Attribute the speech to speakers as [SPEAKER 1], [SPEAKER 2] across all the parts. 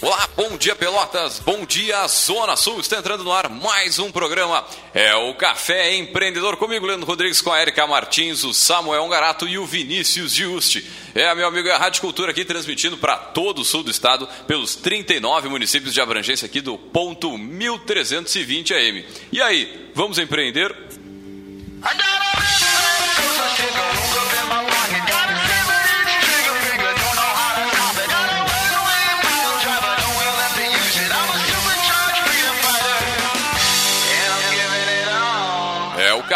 [SPEAKER 1] Olá, bom dia Pelotas, bom dia Zona Sul, está entrando no ar mais um programa, é o Café Empreendedor, comigo Leandro Rodrigues, com a Erika Martins, o Samuel Garato e o Vinícius Giusti. É, meu amigo, é a Rádio Cultura aqui transmitindo para todo o sul do estado, pelos 39 municípios de abrangência aqui do ponto 1320 AM. E aí, vamos empreender? É,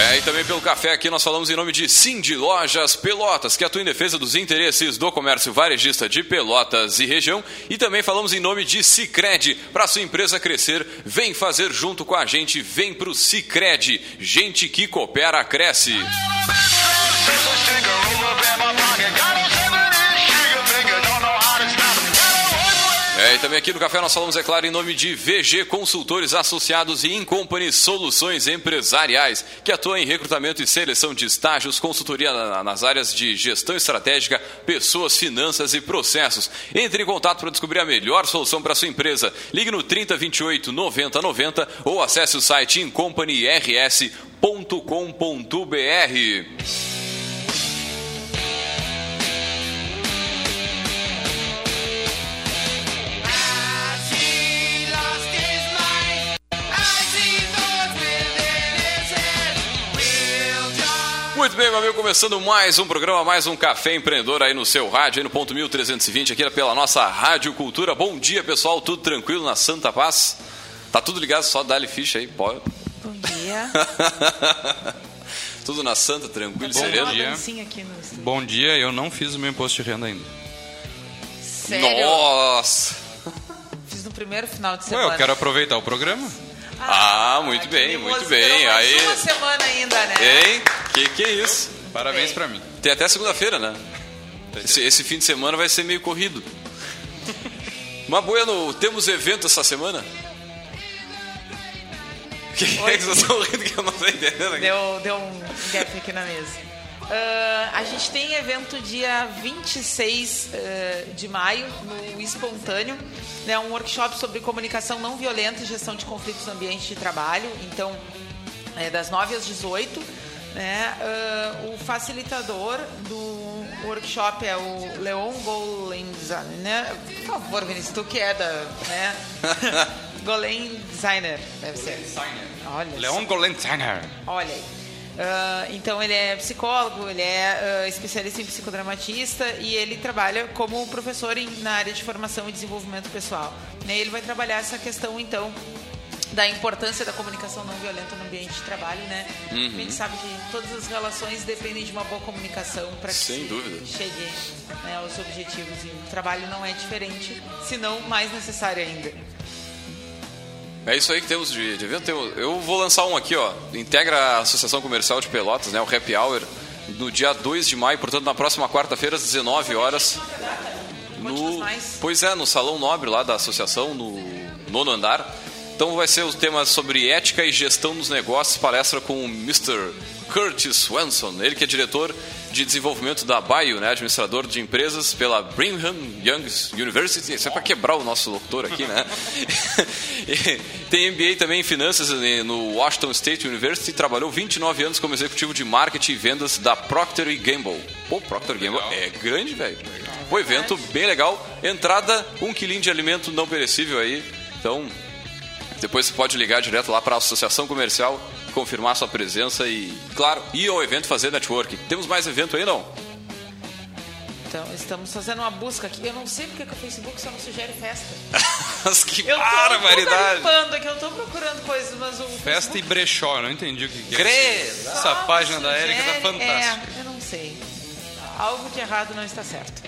[SPEAKER 1] É, e também pelo café aqui nós falamos em nome de Cindy Lojas Pelotas, que atua em defesa dos interesses do comércio varejista de Pelotas e região. E também falamos em nome de Cicred, para sua empresa crescer, vem fazer junto com a gente, vem pro Cicred. Gente que coopera, cresce. Também aqui no Café nós falamos, é claro, em nome de VG Consultores Associados e Incompany Soluções Empresariais, que atua em recrutamento e seleção de estágios, consultoria na- nas áreas de gestão estratégica, pessoas, finanças e processos. Entre em contato para descobrir a melhor solução para sua empresa. Ligue no 3028 9090 ou acesse o site incompanyrs.com.br. Muito bem, meu amigo, começando mais um programa, mais um Café Empreendedor aí no seu rádio, aí no ponto 1320, aqui pela nossa Rádio Cultura. Bom dia, pessoal, tudo tranquilo na Santa Paz? Tá tudo ligado, só dá-lhe ficha aí, pode.
[SPEAKER 2] Bom dia.
[SPEAKER 1] tudo na Santa, tranquilo,
[SPEAKER 2] Vamos
[SPEAKER 1] sereno.
[SPEAKER 2] uma
[SPEAKER 3] dia. Bom dia, eu não fiz o meu imposto de renda ainda.
[SPEAKER 2] Sério?
[SPEAKER 1] Nossa!
[SPEAKER 2] Fiz no primeiro final de
[SPEAKER 3] Ué,
[SPEAKER 2] semana.
[SPEAKER 3] eu quero aproveitar o programa.
[SPEAKER 1] Ah, muito
[SPEAKER 2] que
[SPEAKER 1] bem, muito bem.
[SPEAKER 2] durou mais
[SPEAKER 1] Aí,
[SPEAKER 2] uma semana ainda, né?
[SPEAKER 1] hein? Que que é isso?
[SPEAKER 3] Parabéns
[SPEAKER 2] Bem.
[SPEAKER 3] pra mim.
[SPEAKER 1] Tem até segunda-feira, né? Esse, esse fim de semana vai ser meio corrido. Mas, Bueno, temos evento essa semana? O que é que vocês estão rindo que eu não tô entendendo aqui?
[SPEAKER 2] Deu, deu um gap aqui na mesa. Ah, a gente tem evento dia 26 ah, de maio, no Espontâneo, né, um workshop sobre comunicação não violenta e gestão de conflitos no ambiente de trabalho. Então, é das 9 às 18. Né? Ah, o facilitador do workshop é o Leon Golenzan. Né? Por favor, Vinícius, tu que é da. Né? Golen Designer, deve ser. Olha só.
[SPEAKER 3] Leon Golenziner.
[SPEAKER 2] Olha aí. Ah, então ele é psicólogo, ele é ah, especialista em psicodramatista e ele trabalha como professor em- na área de formação e desenvolvimento pessoal. Né, Ele vai trabalhar essa questão então da importância da comunicação não violenta no ambiente de trabalho, né? A gente sabe que todas as relações dependem de uma boa comunicação para que
[SPEAKER 1] Sem
[SPEAKER 2] se
[SPEAKER 1] dúvida.
[SPEAKER 2] chegue né, aos objetivos e o trabalho não é diferente, se não mais necessário ainda.
[SPEAKER 1] É isso aí que temos de, de evento. Eu vou lançar um aqui, ó. Integra a Associação Comercial de Pelotas, né? O Happy Hour, no dia 2 de maio, portanto, na próxima quarta-feira, às 19 horas. No, pois é, no Salão Nobre lá da associação, no nono andar. Então vai ser o tema sobre ética e gestão dos negócios, palestra com o Mr. Curtis Swanson, ele que é diretor de desenvolvimento da Bio, né, administrador de empresas pela Brigham Young University. Isso é para quebrar o nosso locutor aqui, né? Tem MBA também em finanças eh, no Washington State University, trabalhou 29 anos como executivo de marketing e vendas da Procter Gamble. Pô, Procter Gamble é grande, velho. O evento bem legal. Entrada, um quilinho de alimento não perecível aí. Então, depois você pode ligar direto lá para a Associação Comercial, confirmar sua presença e, claro, ir ao evento fazer network. Temos mais evento aí, não?
[SPEAKER 2] Então, estamos fazendo uma busca aqui. Eu não sei porque que o Facebook só não sugere festa.
[SPEAKER 1] Mas que
[SPEAKER 2] Eu tô
[SPEAKER 1] barbaridade!
[SPEAKER 2] limpando aqui, eu tô procurando coisas, mas o.
[SPEAKER 3] Festa e
[SPEAKER 2] Facebook
[SPEAKER 3] brechó, eu não entendi o que, que é.
[SPEAKER 1] Credo!
[SPEAKER 3] Essa página da Erika tá fantástica.
[SPEAKER 2] É, eu não sei. Algo de errado não está certo.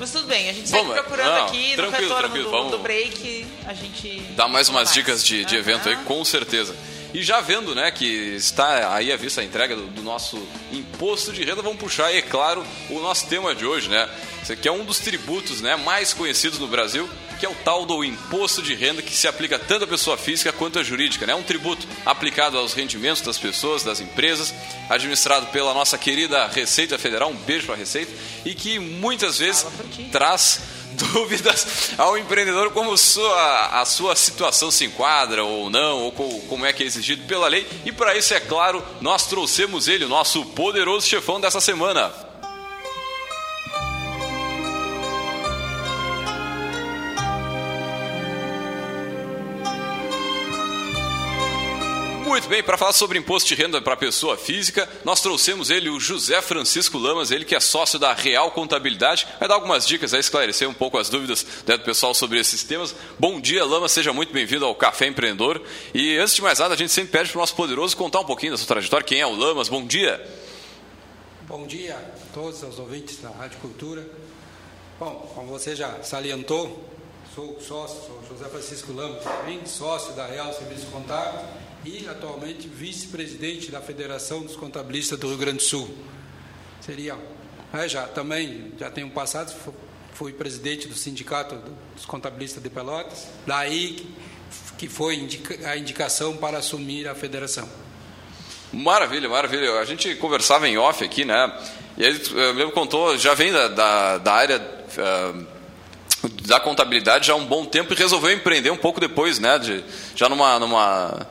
[SPEAKER 2] Mas tudo bem, a gente segue
[SPEAKER 1] Vamos,
[SPEAKER 2] procurando
[SPEAKER 1] não,
[SPEAKER 2] aqui no
[SPEAKER 1] tranquilo,
[SPEAKER 2] retorno
[SPEAKER 1] tranquilo,
[SPEAKER 2] do,
[SPEAKER 1] vamos-
[SPEAKER 2] do break. A gente.
[SPEAKER 1] Dá mais umas
[SPEAKER 2] faz.
[SPEAKER 1] dicas de, de evento aí, com certeza. E já vendo, né, que está aí à vista a entrega do, do nosso imposto de renda, vamos puxar, é claro, o nosso tema de hoje, né? Esse aqui é um dos tributos, né, mais conhecidos no Brasil, que é o tal do imposto de renda que se aplica tanto à pessoa física quanto à jurídica, né? Um tributo aplicado aos rendimentos das pessoas, das empresas, administrado pela nossa querida Receita Federal, um beijo para a Receita, e que muitas vezes traz dúvidas ao empreendedor como sua, a sua situação se enquadra ou não, ou co- como é que é exigido pela lei. E para isso, é claro, nós trouxemos ele, o nosso poderoso chefão dessa semana. Muito bem, para falar sobre imposto de renda para pessoa física, nós trouxemos ele, o José Francisco Lamas, ele que é sócio da Real Contabilidade, vai dar algumas dicas aí, esclarecer um pouco as dúvidas né, do pessoal sobre esses temas. Bom dia, Lamas, seja muito bem-vindo ao Café Empreendedor. E antes de mais nada, a gente sempre pede para o nosso poderoso contar um pouquinho da sua trajetória. Quem é o Lamas? Bom dia.
[SPEAKER 4] Bom dia a todos os ouvintes da Rádio Cultura. Bom, como você já salientou, sou sócio, sou José Francisco Lamos, também sócio da Real Serviço Contábil e atualmente vice-presidente da Federação dos Contabilistas do Rio Grande do Sul. Seria, é, já também, já tenho passado, fu- fui presidente do Sindicato dos Contabilistas de Pelotas, daí que- foi a indicação para assumir a federação.
[SPEAKER 1] Maravilha, maravilha. A gente conversava em off aqui, né? E eh, eu lembro que contou, já vem da, da, da área ah, da contabilidade já há um bom tempo e resolveu empreender um pouco depois, né? De, já numa, numa.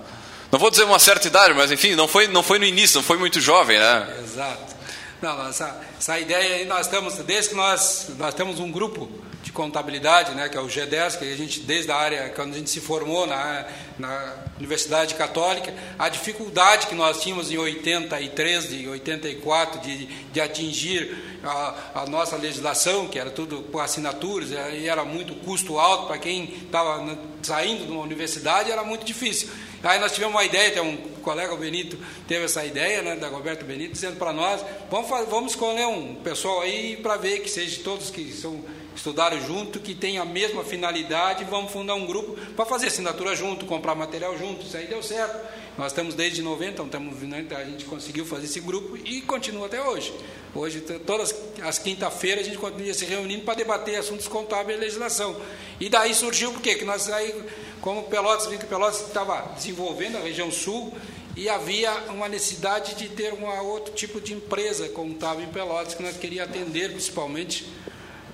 [SPEAKER 1] Não vou dizer uma certa idade, mas enfim, não foi, não foi no início, não foi muito jovem, né?
[SPEAKER 4] Exato. Não, essa, essa ideia aí nós estamos, desde que nós, nós temos um grupo de contabilidade, né, que é o G10, que a gente, desde a área, quando a gente se formou na, na Universidade Católica, a dificuldade que nós tínhamos em 83, de 84, de, de atingir a, a nossa legislação, que era tudo por assinaturas, e era muito custo alto para quem estava saindo de uma universidade, era muito difícil. Aí nós tivemos uma ideia, tem um colega o Benito teve essa ideia, né, da Roberto Benito, dizendo para nós, vamos, fa- vamos escolher um pessoal aí para ver que seja todos que são estudaram junto, que tem a mesma finalidade, vamos fundar um grupo para fazer assinatura junto, comprar material junto, isso aí deu certo. Nós estamos desde 90, então estamos, né, a gente conseguiu fazer esse grupo e continua até hoje. Hoje, todas as quinta-feiras, a gente continua se reunindo para debater assuntos contábeis e legislação. E daí surgiu por quê? Que nós aí, como Pelotas, que Pelotas estava desenvolvendo a região sul e havia uma necessidade de ter um outro tipo de empresa contábil em Pelotas que nós queríamos atender principalmente,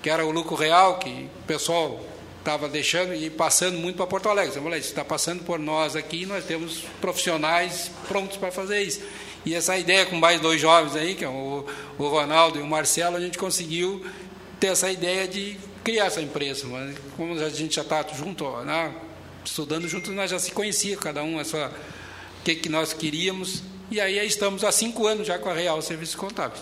[SPEAKER 4] que era o lucro real, que o pessoal estava deixando e passando muito para Porto Alegre. Isso está passando por nós aqui, nós temos profissionais prontos para fazer isso. E essa ideia com mais dois jovens aí, que é o, o Ronaldo e o Marcelo, a gente conseguiu ter essa ideia de criar essa empresa. Mas como a gente já está junto, né, estudando juntos, nós já se conhecia, cada um a sua, o que, que nós queríamos. E aí estamos há cinco anos já com a Real Serviços Contábeis.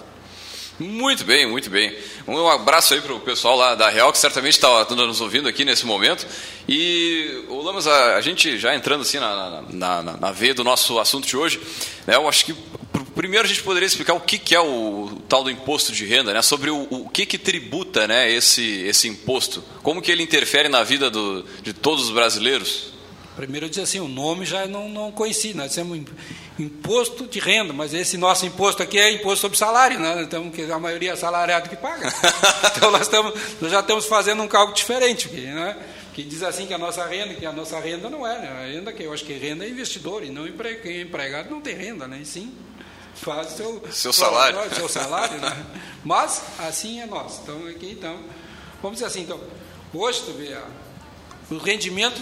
[SPEAKER 1] Muito bem, muito bem. Um abraço aí para o pessoal lá da Real, que certamente está nos ouvindo aqui nesse momento. E, o Lamas, a, a gente já entrando assim na, na, na, na veia do nosso assunto de hoje, né, eu acho que pr- primeiro a gente poderia explicar o que, que é o, tal do imposto de renda, né, sobre o, o que, que tributa né, esse, esse imposto, como que ele interfere na vida do, de todos os brasileiros.
[SPEAKER 4] Primeiro eu disse assim, o nome já não, não conheci, nós temos im- imposto de renda, mas esse nosso imposto aqui é imposto sobre salário, né? Então, que a maioria é salariado que paga. então nós, estamos, nós já estamos fazendo um cálculo diferente, né? que diz assim que a nossa renda, que a nossa renda não é, né? a renda que eu acho que renda é investidor, e não empre- quem é empregado não tem renda, né? E sim faz seu,
[SPEAKER 1] Seu salário.
[SPEAKER 4] seu salário, né? Mas assim é nós. Então aqui então, vamos dizer assim, então, hoje tu vê o rendimento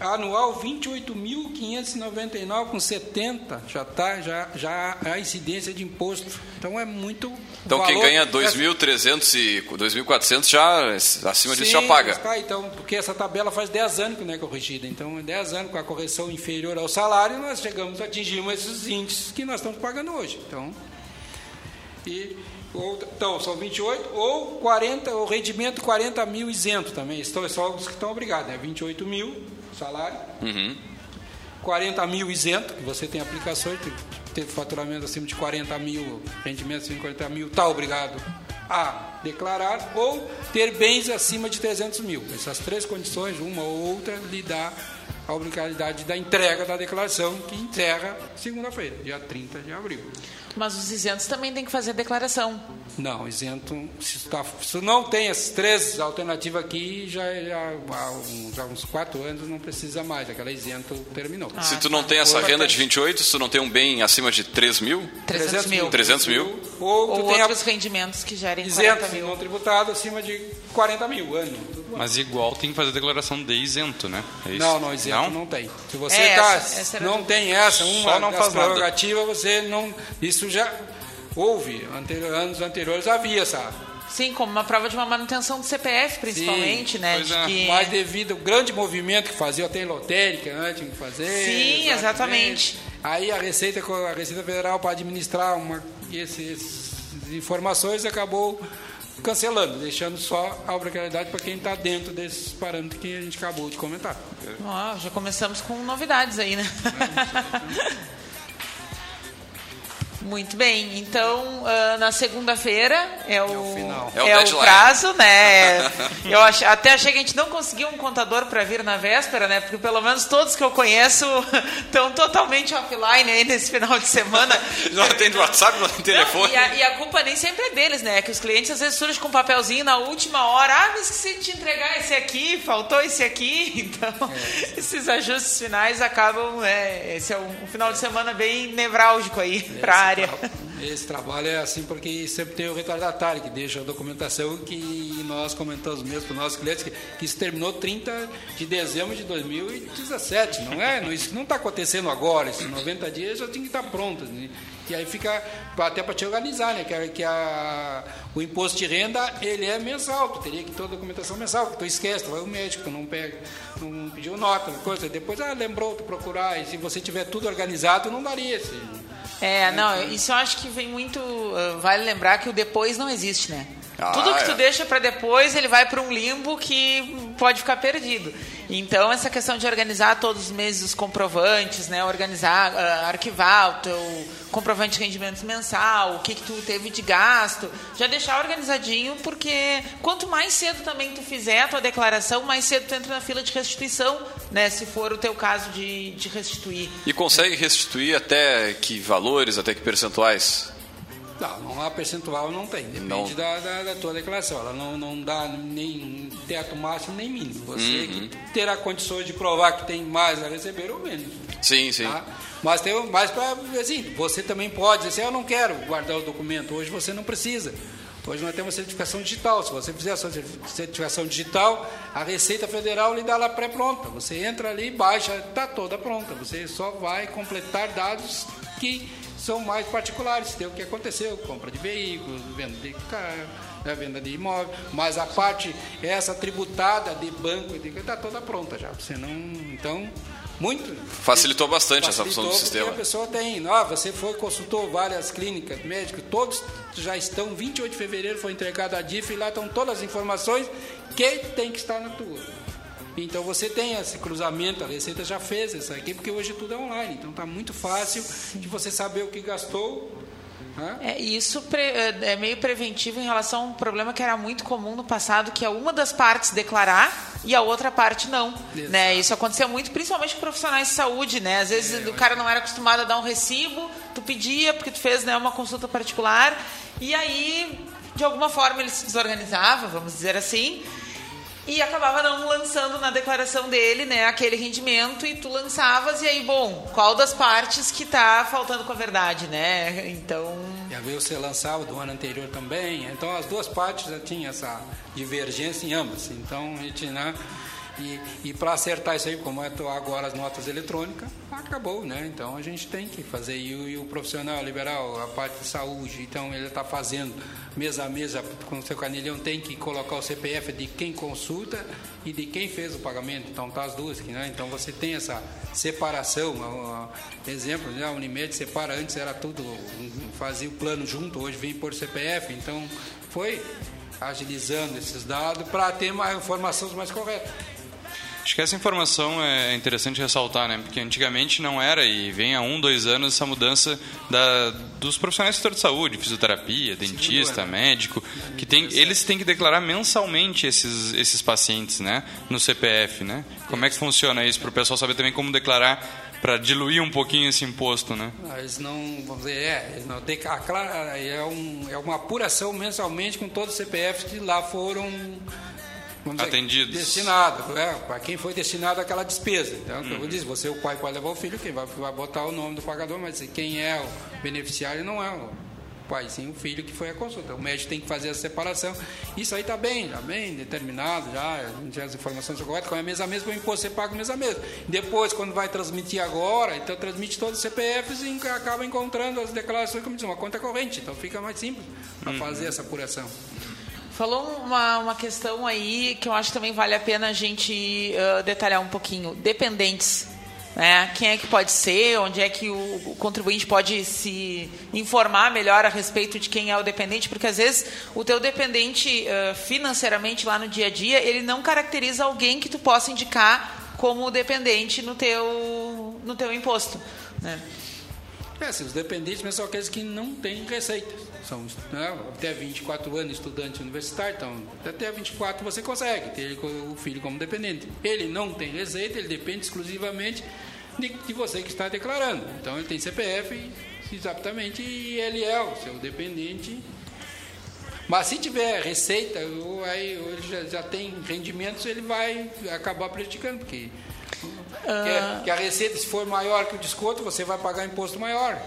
[SPEAKER 4] anual 28.599 com 70 já tá já já a incidência de imposto. Então é muito
[SPEAKER 1] Então quem
[SPEAKER 4] valor-
[SPEAKER 1] ganha
[SPEAKER 4] é-
[SPEAKER 1] 2.300 e 2.400 já, acima disso,
[SPEAKER 4] Sim,
[SPEAKER 1] já paga.
[SPEAKER 4] Tá, então, porque essa tabela faz 10 anos que não é corrigida. Então, em 10 anos, com a correção inferior ao salário, nós chegamos, atingimos esses índices que nós estamos pagando hoje. Então, e, ou, então são 28 ou 40, o rendimento 40 mil isento também. Estão só os que estão obrigados, né? 28 mil salário,
[SPEAKER 1] Uhum.
[SPEAKER 4] 40 mil isento, que você tem aplicações, tem faturamento acima de 40 mil, rendimento acima de 40 mil, está obrigado a declarar ou ter bens acima de 300 mil. Essas três condições, uma ou outra, lhe dá a obrigatoriedade da entrega da declaração, que encerra segunda-feira, dia 30 de abril.
[SPEAKER 2] Mas os isentos também têm que fazer declaração.
[SPEAKER 4] Não, isento, se, tá, se não tem as três alternativas aqui, já, já, há uns, já uns quatro anos não precisa mais, aquela isento terminou.
[SPEAKER 1] Se tu não tem essa renda de 28, se tu não tem um bem acima de 3 mil,
[SPEAKER 2] 300 mil.
[SPEAKER 1] 300 mil,
[SPEAKER 4] Ou tu
[SPEAKER 2] Ou
[SPEAKER 4] tem a
[SPEAKER 2] outros rendimentos que gerem
[SPEAKER 4] isento
[SPEAKER 2] 40 mil.
[SPEAKER 4] não tributado acima de 40 mil ano.
[SPEAKER 3] Mas igual tem que fazer declaração de isento, né? É isso?
[SPEAKER 4] Não, não, isento não, tem. Se você
[SPEAKER 2] É,
[SPEAKER 4] tá,
[SPEAKER 2] essa- essa
[SPEAKER 4] não tem essa, uma
[SPEAKER 3] Só não
[SPEAKER 4] das
[SPEAKER 3] faz
[SPEAKER 4] prerrogativas, você não. Isso já houve. Anterior, anos anteriores havia essa.
[SPEAKER 2] Sim, como uma prova de uma manutenção do CPF, principalmente,
[SPEAKER 4] Sim,
[SPEAKER 2] né? de
[SPEAKER 3] é.
[SPEAKER 2] que...
[SPEAKER 4] Mas devido ao grande movimento que fazia até em lotérica, né, tinha que fazer.
[SPEAKER 2] Sim, exatamente.
[SPEAKER 4] Aí a Receita, a Receita Federal para administrar uma, esses, essas informações acabou cancelando, deixando só a obrigatoriedade para quem está dentro desses parâmetros que a gente acabou de comentar.
[SPEAKER 2] Ó, já começamos com novidades aí, né? Muito bem, então ah, na segunda-feira é o,
[SPEAKER 4] final.
[SPEAKER 1] É o
[SPEAKER 2] é o
[SPEAKER 1] deadline.
[SPEAKER 2] prazo, né? Eu ach- até achei que a gente não conseguiu um contador para vir na véspera, né? Porque pelo menos todos que eu conheço estão totalmente offline aí nesse final de semana.
[SPEAKER 1] não atende WhatsApp, não atende
[SPEAKER 2] Não,
[SPEAKER 1] telefone.
[SPEAKER 2] e, a, e a culpa nem sempre é deles, né? Que os clientes às vezes surgem com um papelzinho na última hora. Ah, mas esqueci de te entregar esse aqui, faltou esse aqui. Então, esses ajustes finais acabam. né, esse é um, um final de semana bem nevrálgico aí para a
[SPEAKER 4] Esse trabalho é assim porque sempre tem o retardatário que deixa a documentação que nós comentamos mesmo para os nossos clientes que, que isso terminou 30 de dezembro de 2017. Não é? Isso não está acontecendo agora. Esses 90 dias já tem que estar pronto. Né? E aí fica até para te organizar, né? Que, a- que a, o imposto de renda ele é mensal. Tu teria que ter a documentação mensal, que tu esquece, tu vai ao médico, tu não pega, não pediu nota, coisa. Depois, ah, lembrou, tu procurar. E se você tiver tudo organizado, não daria esse.
[SPEAKER 2] É, não, isso eu acho que vem muito. ah, vale lembrar que o depois não existe, né?
[SPEAKER 1] Ah,
[SPEAKER 2] Tudo que tu
[SPEAKER 1] é.
[SPEAKER 2] deixa para depois, ele vai para um limbo que pode ficar perdido. Então, essa questão de organizar todos os meses os comprovantes, né? Organizar, ah, arquivar o teu comprovante de rendimentos mensal, o que, que tu teve de gasto, já deixar organizadinho, porque quanto mais cedo também tu fizer a tua declaração, mais cedo tu entra na fila de restituição, né? Se for o teu caso de, de restituir.
[SPEAKER 1] E consegue restituir até que valores, até que percentuais?
[SPEAKER 4] Não, não há percentual, não tem. Depende
[SPEAKER 1] Não.
[SPEAKER 4] Da, da, da tua declaração. Ela não, não dá nem teto máximo nem mínimo. Você que terá condições de provar que tem mais a receber ou menos.
[SPEAKER 1] Sim, sim.
[SPEAKER 4] Tá? Mas tem mais para assim, você também pode dizer, eu não quero guardar o documento. Hoje você não precisa. Hoje nós temos certificação digital. Se você fizer a sua certificação digital, a Receita Federal lhe dá lá pré-pronta. Você entra ali, baixa, está toda pronta. Você só vai completar dados que são mais particulares. Tem o que aconteceu, compra de veículos, venda de carro, né, venda de imóvel. Mas a parte essa tributada de banco está toda pronta já. Você não, então muito
[SPEAKER 1] Facilitou bastante essa função do
[SPEAKER 4] Facilitou
[SPEAKER 1] sistema.
[SPEAKER 4] a pessoa tem, ó, você foi, consultou várias clínicas, médicos, todos já estão, 28 de fevereiro foi entregado a DIF e lá estão todas as informações que tem que estar na tua. Então você tem esse cruzamento, a Receita já fez isso aqui, porque hoje tudo é online, então está muito fácil de você saber o que gastou. né?
[SPEAKER 2] É, isso pre- é meio preventivo em relação a um problema que era muito comum no passado, que é uma das partes declarar e a outra parte não.
[SPEAKER 4] Exato.
[SPEAKER 2] Né? Isso acontecia muito, principalmente com profissionais de saúde. Né? Às vezes o cara não era acostumado a dar um recibo, tu pedia porque tu fez né, uma consulta particular, e aí, de alguma forma, ele se desorganizava, vamos dizer assim, e acabava não lançando na declaração dele, né, aquele rendimento e tu lançavas e aí, bom, qual das partes que tá faltando com a verdade, né? Então,
[SPEAKER 4] E a você lançava do ano anterior também. Então as duas partes já tinham essa divergência em ambas. Então a gente, né? E, e para acertar isso aí, como é agora as notas eletrônicas, acabou, né? Então a gente tem que fazer. E o, e o profissional liberal, a parte de saúde, então ele está fazendo mês a já com o seu canilhão, tem que colocar o CPF de quem consulta e de quem fez o pagamento. Então tá as duas aqui, né? Então você tem essa separação. Exemplo, né? a Unimed separa, antes era tudo, fazia o plano junto, hoje vem por CPF. Então foi agilizando esses dados para ter mais informações mais corretas.
[SPEAKER 3] Acho que essa informação é interessante ressaltar, né? Porque antigamente não era e vem há um, dois anos essa mudança da, dos profissionais do setor de saúde, fisioterapia, dentista, médico, que tem, eles têm que declarar mensalmente esses, esses pacientes, né? No CPF, né? Como é que funciona isso para o pessoal saber também como declarar para diluir um pouquinho esse imposto, né?
[SPEAKER 4] Ah, eles não, vamos dizer, é, não tem, é, um, é uma apuração mensalmente com todos os CPFs que lá foram
[SPEAKER 3] vamos atendidos.
[SPEAKER 4] destinado, é, para quem foi destinado aquela despesa. Então, uhum. eu disse, você, o pai, pode levar o filho, quem vai, vai botar o nome do pagador, mas quem é o beneficiário não é o pai, sim o filho que foi a consulta. O médico tem que fazer a separação. Isso aí está bem, está bem determinado, já, já as informações corretas, com a mesa a mesa, o imposto você paga a mesa. Depois, quando vai transmitir agora, então transmite todos os CPFs e acaba encontrando as declarações como diz, uma conta corrente. Então fica mais simples para uhum. fazer essa apuração.
[SPEAKER 2] Falou uma, uma questão aí que eu acho que também vale a pena a gente uh, detalhar um pouquinho. Dependentes. Né? Quem é que pode ser? Onde é que o, o contribuinte pode se informar melhor a respeito de quem é o dependente? Porque às vezes o teu dependente uh, financeiramente lá no dia a dia, ele não caracteriza alguém que tu possa indicar como dependente no teu, no teu imposto. Né?
[SPEAKER 4] É, assim, os dependentes são aqueles que não têm receita são né, até 24 anos estudante universitário, então até 24 você consegue ter o filho como dependente. Ele não tem receita, ele depende exclusivamente de, de você que está declarando. Então ele tem CPF exatamente e ele é o seu dependente. Mas se tiver receita, ou aí ele já, já tem rendimentos, ele vai acabar prejudicando, porque que, que a receita, se for maior que o desconto, você vai pagar imposto maior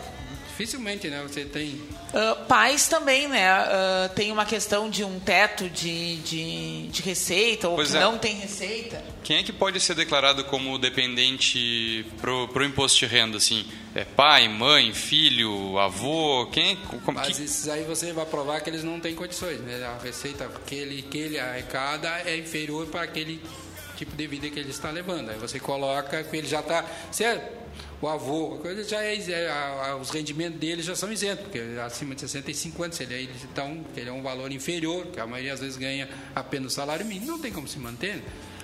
[SPEAKER 4] dificilmente, né? Você tem.
[SPEAKER 2] Uh, pais também, né? Uh, tem uma questão de um teto de, de, de receita ou pois que é. não tem receita.
[SPEAKER 3] Quem é que pode ser declarado como dependente pro, pro imposto de renda, assim? É pai, mãe, filho, avô? Quem?
[SPEAKER 4] Como, Mas que... esses aí você vai provar que eles não têm condições, né? A receita que ele, que ele arrecada é inferior para aquele tipo de vida que ele está levando. Aí você coloca que ele já está. Certo? O avô, coisa já é, é a, a, os rendimentos dele já são isentos, porque acima de 65 anos, ele, é, então, ele é um valor inferior, que a maioria às vezes ganha apenas o salário mínimo, não tem como se manter.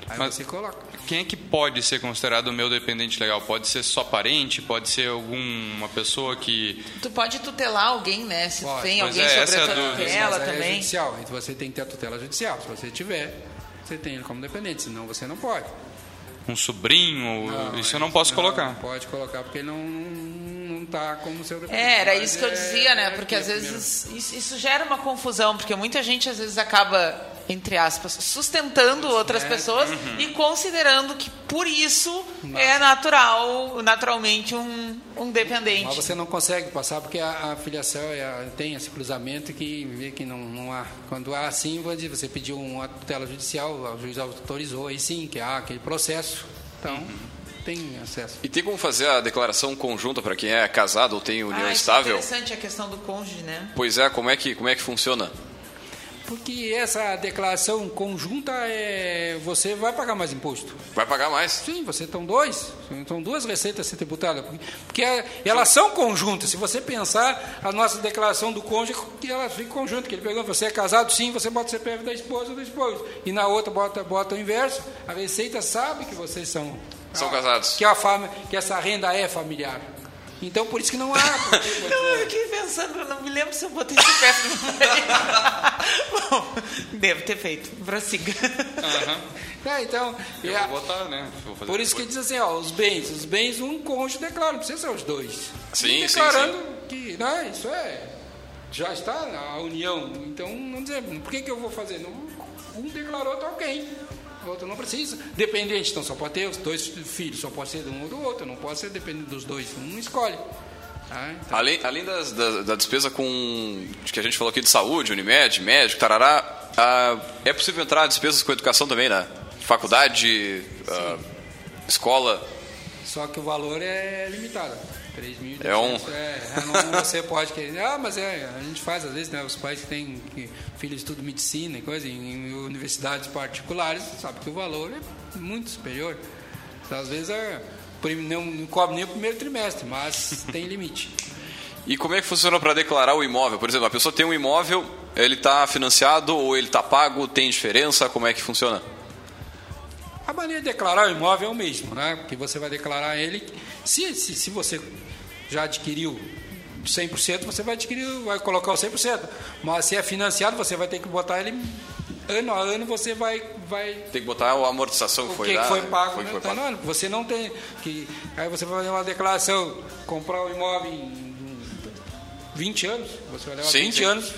[SPEAKER 4] Aí Mas você coloca.
[SPEAKER 3] Quem é que pode ser considerado o meu dependente legal? Pode ser só parente? Pode ser alguma pessoa que.
[SPEAKER 2] Tu pode tutelar alguém, né? Se
[SPEAKER 3] pode.
[SPEAKER 2] tem
[SPEAKER 3] alguém é, sobre a tua
[SPEAKER 2] tutela também.
[SPEAKER 4] É judicial, então você tem que ter a tutela judicial. Se você tiver, você tem ele como dependente, senão você não pode
[SPEAKER 3] um sobrinho, não, isso eu não posso
[SPEAKER 4] não,
[SPEAKER 3] colocar.
[SPEAKER 4] Não pode colocar porque não não está como seu
[SPEAKER 2] É, era isso que eu dizia, né? É porque às vezes isso, isso, gera uma confusão, porque muita gente às vezes acaba entre aspas, sustentando outras é, pessoas uhum. e considerando que por isso Nossa. é natural, naturalmente um, um dependente.
[SPEAKER 4] Mas você não consegue passar porque a, a filiação é, tem esse cruzamento que vê que não, não há. Quando há assim, você pediu uma tutela judicial, o juiz autorizou, aí sim, que há aquele processo. Então. Uhum tem acesso.
[SPEAKER 1] E tem como fazer a declaração conjunta para quem é casado ou tem união
[SPEAKER 2] ah,
[SPEAKER 1] estável?
[SPEAKER 2] É interessante a questão do cônjuge, né?
[SPEAKER 1] Pois é, como é que, como é que funciona?
[SPEAKER 4] Porque essa declaração conjunta é você vai pagar mais imposto.
[SPEAKER 1] Vai pagar mais?
[SPEAKER 4] Sim, você estão dois, são duas receitas a ser tributadas, porque elas são conjuntas. Se você pensar a nossa declaração do cônjuge, que ela fica conjunta, que ele pegou, você é casado, sim, você bota o CPF da esposa do esposo, e na outra bota bota o inverso. A receita sabe que vocês são
[SPEAKER 1] são casados.
[SPEAKER 4] Que a fama, que essa renda é familiar. Então, por isso que não há.
[SPEAKER 2] não, eu fiquei pensando, não me lembro se eu botei esse pé no Bom, devo ter feito. Prossiga.
[SPEAKER 4] Uhum. É, então.
[SPEAKER 3] Eu é, vou botar, né?
[SPEAKER 4] Vou por isso depois. que diz assim, ó, os bens. Os bens, um cônjuge declara, não precisa ser os dois.
[SPEAKER 1] Sim,
[SPEAKER 4] declarando
[SPEAKER 1] sim, sim.
[SPEAKER 4] que né, isso é. Já está na união. Então, não dizer, por que, que eu vou fazer? Não, um declarou, tá ok outro não precisa. Dependente, então só pode ter os dois filhos, só pode ser de um ou do outro, não pode ser dependente dos dois, um escolhe.
[SPEAKER 1] Ah, então. Além, além das, da, da, despesa com que a gente falou aqui de saúde, Unimed, médico, tarará, ah, é possível entrar despesas com educação também, né? Faculdade, ah, escola.
[SPEAKER 4] Só que o valor é limitado.
[SPEAKER 1] 3.200 é um...
[SPEAKER 4] É, não, você pode querer. Ah, mas é, a gente faz às vezes, né? Os pais que têm que, filhos estudam medicina e coisa, em, em, universidades particulares, sabe que o valor é muito superior. Então, às vezes é, não, não cobre nem o primeiro trimestre, mas tem limite.
[SPEAKER 1] E como é que funciona para declarar o imóvel? Por exemplo, a pessoa tem um imóvel, ele está financiado ou ele está pago, tem diferença? Como é que funciona?
[SPEAKER 4] A maneira de declarar o imóvel é o mesmo, né? Porque você vai declarar ele. Se, se, se você já adquiriu 100%, você vai adquirir, vai colocar o 100%. Mas se é financiado, você vai ter que botar ele ano a ano, você vai. vai
[SPEAKER 1] Tem que botar a amortização que
[SPEAKER 4] o
[SPEAKER 1] foi
[SPEAKER 4] que
[SPEAKER 1] dada.
[SPEAKER 4] foi pago
[SPEAKER 1] foi-
[SPEAKER 4] né?
[SPEAKER 1] foi
[SPEAKER 4] Então,
[SPEAKER 1] pago.
[SPEAKER 4] não, você não tem que aí você vai fazer uma declaração comprar o imóvel em 20 anos você vai levar
[SPEAKER 1] Sim,
[SPEAKER 4] 20
[SPEAKER 1] sim.
[SPEAKER 4] anos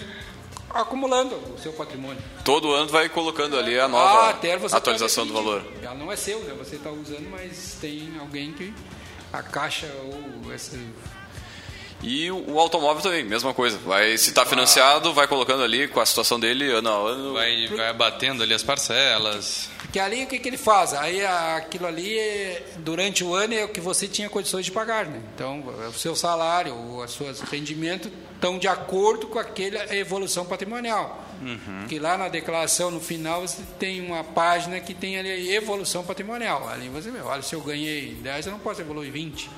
[SPEAKER 4] acumulando o seu patrimônio
[SPEAKER 1] Todo ano vai colocando ali a
[SPEAKER 4] Ah,
[SPEAKER 1] nova
[SPEAKER 4] você
[SPEAKER 1] atualização do
[SPEAKER 4] tá
[SPEAKER 1] valor.
[SPEAKER 4] ela não é seu né? você está usando mas tem alguém que a caixa ou esse
[SPEAKER 1] E o, automóvel também, mesma coisa. Vai, se está financiado, vai colocando ali com a situação dele ano a ano.
[SPEAKER 3] Vai, vai abatendo ali as parcelas.
[SPEAKER 4] Porque ali o que, que ele faz? Aí aquilo ali, durante o ano, é o que você tinha condições de pagar. Né? Então, o seu salário, os seus rendimentos estão de acordo com aquela evolução patrimonial. Porque lá na declaração, no final, você tem uma página que tem ali a evolução patrimonial. Ali você vê, olha, se eu ganhei 10, eu não posso evoluir 20.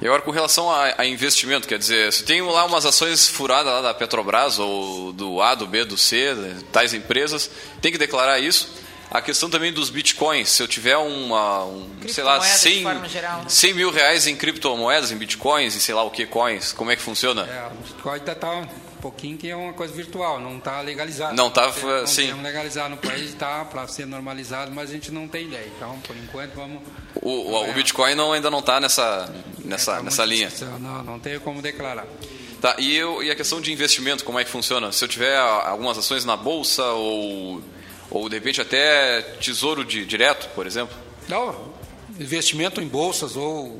[SPEAKER 1] E agora com relação a, a investimento, quer dizer, se tem lá umas ações furadas lá da Petrobras, ou do A, do B, do C, né, tais empresas, tem que declarar isso. A questão também dos bitcoins, se eu tiver uma, um, sei lá,
[SPEAKER 2] Criptomoeda de
[SPEAKER 1] 100,
[SPEAKER 2] forma geral, né?
[SPEAKER 1] 100 mil reais em criptomoedas, em bitcoins e sei lá o que coins, como é que funciona?
[SPEAKER 4] É, o Bitcoin está um pouquinho que é uma coisa virtual, não está legalizado.
[SPEAKER 1] Não tá,
[SPEAKER 4] não
[SPEAKER 1] sim.
[SPEAKER 4] temos legalizado no país, está para ser normalizado, mas a gente não tem ideia. Então, por enquanto, vamos...
[SPEAKER 1] O, o, o Bitcoin não, ainda não está nessa, nessa,
[SPEAKER 4] Tá
[SPEAKER 1] nessa linha.
[SPEAKER 4] difícil, Não, não tem como declarar.
[SPEAKER 1] Tá, e, eu, e a questão de investimento, como é que funciona? Se eu tiver algumas ações na bolsa ou, ou de repente até tesouro de, direto, por exemplo?
[SPEAKER 4] Não, investimento em bolsas ou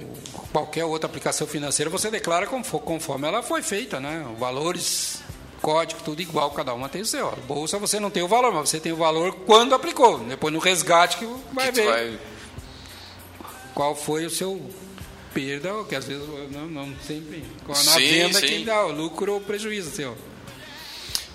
[SPEAKER 4] qualquer outra aplicação financeira, você declara confo- conforme ela foi feita, né? Valores, código, tudo igual, cada uma tem o seu. Bolsa você não tem o valor, mas você tem o valor quando aplicou. Depois no resgate que vai
[SPEAKER 1] Que
[SPEAKER 4] ver
[SPEAKER 1] vai-
[SPEAKER 4] qual foi o seu perda, que às vezes não, não sempre. Na
[SPEAKER 1] Sim,
[SPEAKER 4] venda
[SPEAKER 1] sim.
[SPEAKER 4] que dá lucro ou prejuízo seu.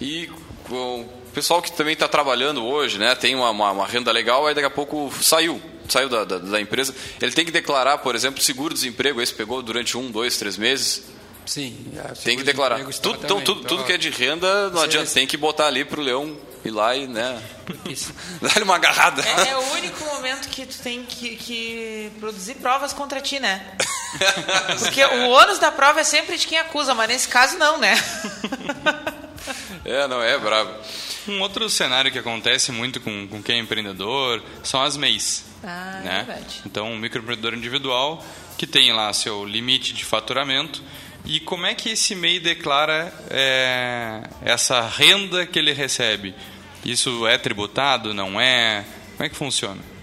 [SPEAKER 1] E o pessoal que também está trabalhando hoje, né, tem uma, uma, uma renda legal, aí daqui a pouco saiu, saiu da, da, da empresa. Ele tem que declarar, por exemplo, seguro-desemprego, esse pegou durante um, dois, três meses.
[SPEAKER 4] Sim. é,
[SPEAKER 1] Tem que declarar.
[SPEAKER 4] está
[SPEAKER 1] Tudo, então, tudo, tudo que é de renda, não adianta, tem que botar ali pro leão ir lá e, né, dar-lhe uma agarrada.
[SPEAKER 2] É, é o único momento que tu tem que, que produzir provas contra ti, né? Porque o ônus da prova é sempre de quem acusa, mas nesse caso não, né?
[SPEAKER 1] É, não, é brabo.
[SPEAKER 3] Um outro cenário que acontece muito com, com quem é empreendedor são as MEIs.
[SPEAKER 2] Ah, é
[SPEAKER 3] né?
[SPEAKER 2] verdade.
[SPEAKER 3] Então, um microempreendedor individual que tem lá seu limite de faturamento. E como é que esse MEI declara é, essa renda que ele recebe? Isso é tributado? Não é? Como é que funciona?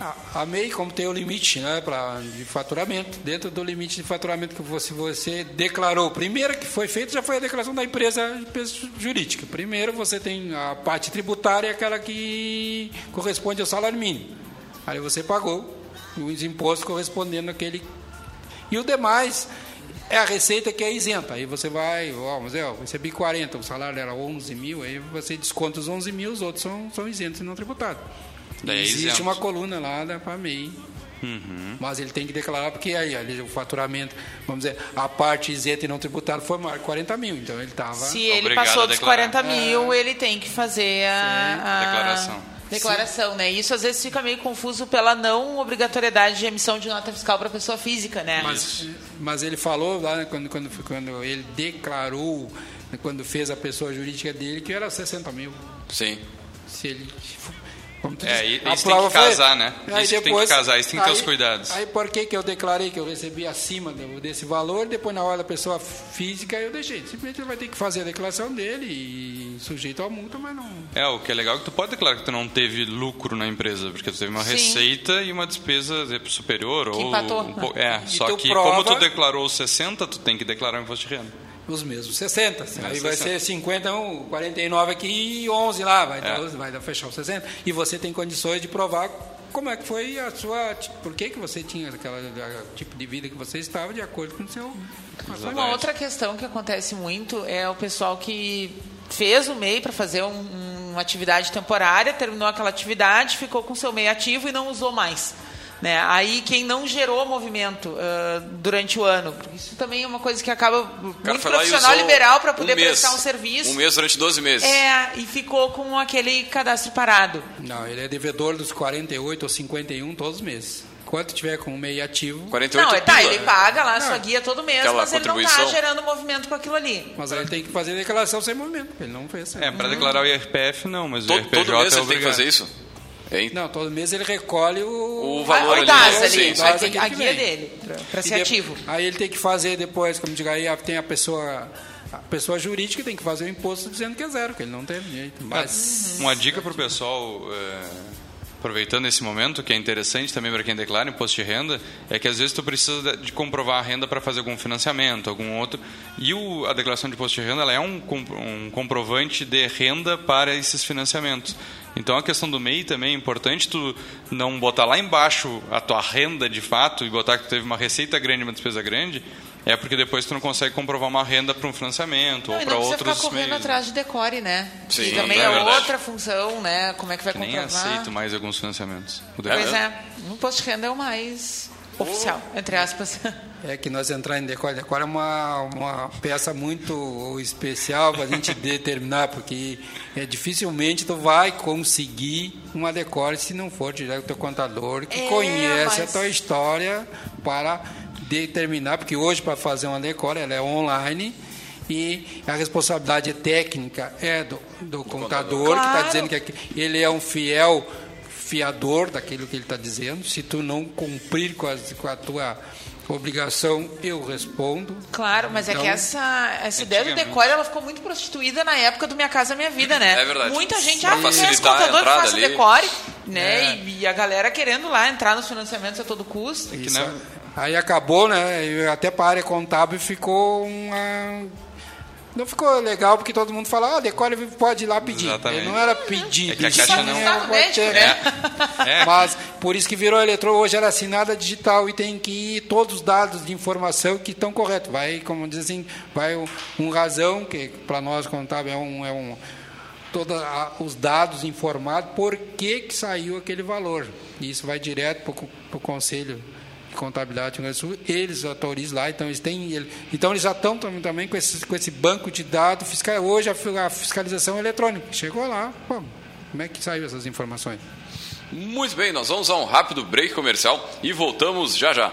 [SPEAKER 4] A- A MEI, como tem o limite né, pra, de faturamento, dentro do limite de faturamento que você, você declarou, primeiro que foi feito já foi a declaração da empresa, empresa jurídica. Primeiro você tem a parte tributária, aquela que corresponde ao salário mínimo. Aí você pagou os impostos correspondendo àquele. E o demais é a receita que é isenta. Aí você vai, mas é, eu recebi 40, o salário era 11 mil, aí você desconta os 11 mil, os outros são, são isentos e não tributados.
[SPEAKER 3] Daí é
[SPEAKER 4] Existe uma coluna lá da PAMEI. Mas ele tem que declarar, porque aí ali, o faturamento, vamos dizer, a parte isenta e não tributada foi maior que 40 mil. Então ele estava.
[SPEAKER 2] Se ele
[SPEAKER 3] Obrigado
[SPEAKER 2] passou
[SPEAKER 3] a
[SPEAKER 2] dos
[SPEAKER 3] declarar.
[SPEAKER 2] 40 mil, ele tem que fazer a, a
[SPEAKER 3] Declaração.
[SPEAKER 2] declaração, né? Isso às vezes fica meio confuso pela não obrigatoriedade de emissão de nota fiscal para pessoa física, né?
[SPEAKER 4] Mas, mas ele falou lá né, quando, quando, quando ele declarou, né, quando fez a pessoa jurídica dele, que era 60 mil.
[SPEAKER 1] Sim.
[SPEAKER 4] Se ele. Como tu
[SPEAKER 3] É,
[SPEAKER 4] disse,
[SPEAKER 3] e-
[SPEAKER 4] a
[SPEAKER 3] isso tem
[SPEAKER 4] prova
[SPEAKER 3] que
[SPEAKER 4] foi-
[SPEAKER 3] casar, né?
[SPEAKER 4] Aí
[SPEAKER 3] Isso que tem que casar, isso tem que ter os cuidados.
[SPEAKER 4] Aí por que, que eu declarei que eu recebi acima do- desse valor, depois na hora da pessoa física eu deixei. Simplesmente ele vai ter que fazer a declaração dele e sujeito à multa, mas não.
[SPEAKER 3] É, o que é legal é que tu pode declarar que tu não teve lucro na empresa, porque tu teve uma
[SPEAKER 2] Sim.
[SPEAKER 3] receita e uma despesa superior.
[SPEAKER 2] Que
[SPEAKER 3] ou
[SPEAKER 2] empatou,
[SPEAKER 3] um pouco- É,
[SPEAKER 4] E
[SPEAKER 3] só que
[SPEAKER 4] prova-
[SPEAKER 3] como tu declarou 60, tu tem que declarar o imposto de renda.
[SPEAKER 4] Os mesmos 60. aí vai
[SPEAKER 3] 60.
[SPEAKER 4] ser 50, um, 49 aqui e 11 lá, vai,
[SPEAKER 3] É.
[SPEAKER 4] dar, vai dar fechar os 60. E você tem condições de provar como é que foi a sua. Por que, que você tinha aquele tipo de vida que você estava de acordo com o seu.
[SPEAKER 2] Uma outra questão que acontece muito é o pessoal que fez o MEI para fazer um- uma atividade temporária, terminou aquela atividade, ficou com seu MEI ativo e não usou mais. Né? Aí quem não gerou movimento uh, durante o ano, isso também é uma coisa que acaba muito profissional liberal para poder
[SPEAKER 1] um mês,
[SPEAKER 2] prestar um serviço.
[SPEAKER 1] Um mês durante 12 meses.
[SPEAKER 2] É, e ficou com aquele cadastro parado.
[SPEAKER 4] Não, ele é devedor dos 48 ou 51 todos os meses. Enquanto tiver com o MEI ativo.
[SPEAKER 1] 48
[SPEAKER 2] não, tá,
[SPEAKER 1] pila,
[SPEAKER 2] ele paga lá a sua guia todo mês,
[SPEAKER 1] Aquela
[SPEAKER 2] mas ele não está gerando movimento com aquilo ali.
[SPEAKER 4] Mas ele tem que fazer declaração sem movimento. Ele não fez.
[SPEAKER 3] É, para declarar o IRPF não, mas
[SPEAKER 1] todo,
[SPEAKER 3] o IRPJ
[SPEAKER 1] todo mês
[SPEAKER 3] é
[SPEAKER 1] ele tem que fazer isso?
[SPEAKER 4] Hein? Não, todo mês ele recolhe o,
[SPEAKER 1] o valor
[SPEAKER 2] o
[SPEAKER 1] ali.
[SPEAKER 2] DAS ali,
[SPEAKER 1] sim,
[SPEAKER 2] sim. a, guia dele, para ser
[SPEAKER 4] de,
[SPEAKER 2] ativo.
[SPEAKER 4] Aí ele tem que fazer depois, como diga, aí tem a pessoa a pessoa jurídica tem que fazer o imposto dizendo que é zero, que ele não tem jeito. Mas...
[SPEAKER 3] Uma dica para o pessoal, é, aproveitando esse momento, que é interessante também para quem declara imposto de renda, é que às vezes tu precisa de comprovar a renda para fazer algum financiamento, algum outro. E o, a declaração de imposto de renda ela é um, um comprovante de renda para esses financiamentos. Então a questão do MEI também é importante tu não botar lá embaixo a tua renda de fato e botar que tu teve uma receita grande e uma despesa grande, é porque depois tu não consegue comprovar uma renda para um financiamento
[SPEAKER 2] não,
[SPEAKER 3] ou para outros
[SPEAKER 2] meios. ficar correndo
[SPEAKER 3] meios.
[SPEAKER 2] atrás de decore, né?
[SPEAKER 1] Sim,
[SPEAKER 2] e também
[SPEAKER 1] é,
[SPEAKER 2] é outra função, né? Como é que vai
[SPEAKER 3] que
[SPEAKER 2] comprovar?
[SPEAKER 3] Nem aceito mais alguns financiamentos.
[SPEAKER 2] Pois é, no imposto de renda é o mais oficial, entre aspas.
[SPEAKER 4] É que nós entrar em decore. Decore é uma, uma peça muito especial para a gente determinar, porque é, dificilmente tu vai conseguir uma decore se não for direto do teu contador que
[SPEAKER 2] É,
[SPEAKER 4] conhece
[SPEAKER 2] mas-
[SPEAKER 4] a tua história para determinar, porque hoje para fazer uma decore ela é online e a responsabilidade técnica é do, do contador, que está
[SPEAKER 2] Claro.
[SPEAKER 4] dizendo que ele é um fiel fiador daquilo que ele está dizendo. Se tu não cumprir com, as- com a tua obrigação, eu respondo.
[SPEAKER 2] Claro, mas é
[SPEAKER 4] Então,
[SPEAKER 2] que essa, essa ideia do decore ela ficou muito prostituída na época do Minha Casa Minha Vida, né?
[SPEAKER 1] É verdade.
[SPEAKER 2] Muita gente,
[SPEAKER 1] Pra
[SPEAKER 2] ah, conhece
[SPEAKER 1] a
[SPEAKER 2] contador que faça
[SPEAKER 1] ali.
[SPEAKER 2] decore, né?
[SPEAKER 4] É.
[SPEAKER 2] E, e a galera querendo lá entrar nos financiamentos a todo custo.
[SPEAKER 4] Isso. Aí acabou, né? Até para a área contábil ficou uma. Não ficou legal porque todo mundo fala, ah, decore pode ir lá pedir.
[SPEAKER 3] Exatamente.
[SPEAKER 4] Ele não era pedido.
[SPEAKER 3] É que a
[SPEAKER 4] isso
[SPEAKER 3] Caixa
[SPEAKER 4] sim
[SPEAKER 3] não-
[SPEAKER 4] é
[SPEAKER 2] né?
[SPEAKER 3] É.
[SPEAKER 4] Mas por isso que virou eletrônico, hoje era assinada digital e tem que ir todos os dados de informação que estão corretos. Vai, como dizem, vai um, razão, que para nós contábil é um. É um todos os dados informados por que, que saiu aquele valor. E isso vai direto para o Conselho Contabilidade do Rio Sul, eles autorizam lá, então eles têm. ele- Então eles já estão também, com, esse, com esse banco de dados fiscal. Hoje a, a fiscalização eletrônica. Chegou lá, como é que saiu essas informações?
[SPEAKER 1] Muito bem, nós vamos a um rápido break comercial e voltamos já já.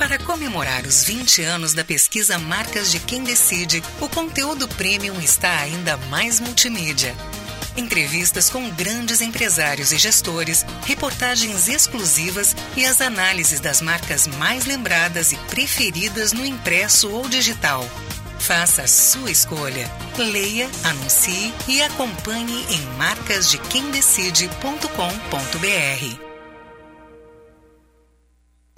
[SPEAKER 5] Para comemorar os 20 anos da pesquisa Marcas de Quem Decide, o conteúdo premium está ainda mais multimídia. Entrevistas com grandes empresários e gestores, reportagens exclusivas e as análises das marcas mais lembradas e preferidas no impresso ou digital. Faça a sua escolha. Leia, anuncie e acompanhe em marcasdequemdecide.com.br.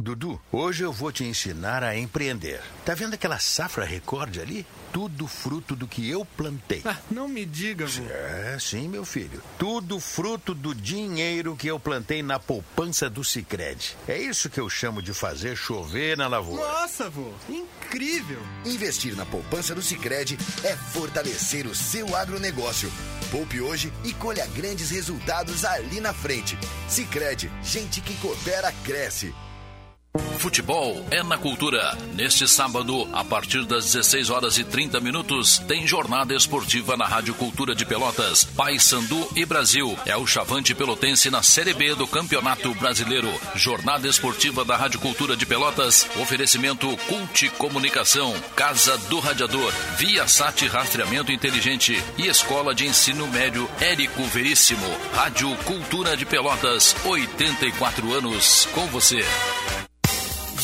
[SPEAKER 6] Dudu, hoje eu vou te ensinar a empreender. Tá vendo aquela safra recorde ali? Tudo fruto do que eu plantei.
[SPEAKER 7] Ah, não me diga, vô.
[SPEAKER 6] É, sim, meu filho. Tudo fruto do dinheiro que eu plantei na poupança do Sicredi. É isso que eu chamo de fazer chover na lavoura.
[SPEAKER 7] Nossa, vô, incrível.
[SPEAKER 8] Investir na poupança do Sicredi é fortalecer o seu agronegócio. Poupe hoje e colha grandes resultados ali na frente. Sicredi, gente que coopera cresce.
[SPEAKER 9] Futebol é na cultura. Neste sábado, a partir das 16 horas e 30 minutos, tem jornada esportiva na Rádio Cultura de Pelotas. Paysandu e Brasil. É o Chavante Pelotense na Série B do Campeonato Brasileiro. Jornada esportiva da Rádio Cultura de Pelotas. Oferecimento Cult Comunicação, Casa do Radiador, Via Sat Rastreamento Inteligente e Escola de Ensino Médio Érico Veríssimo. Rádio Cultura de Pelotas, 84 anos com você.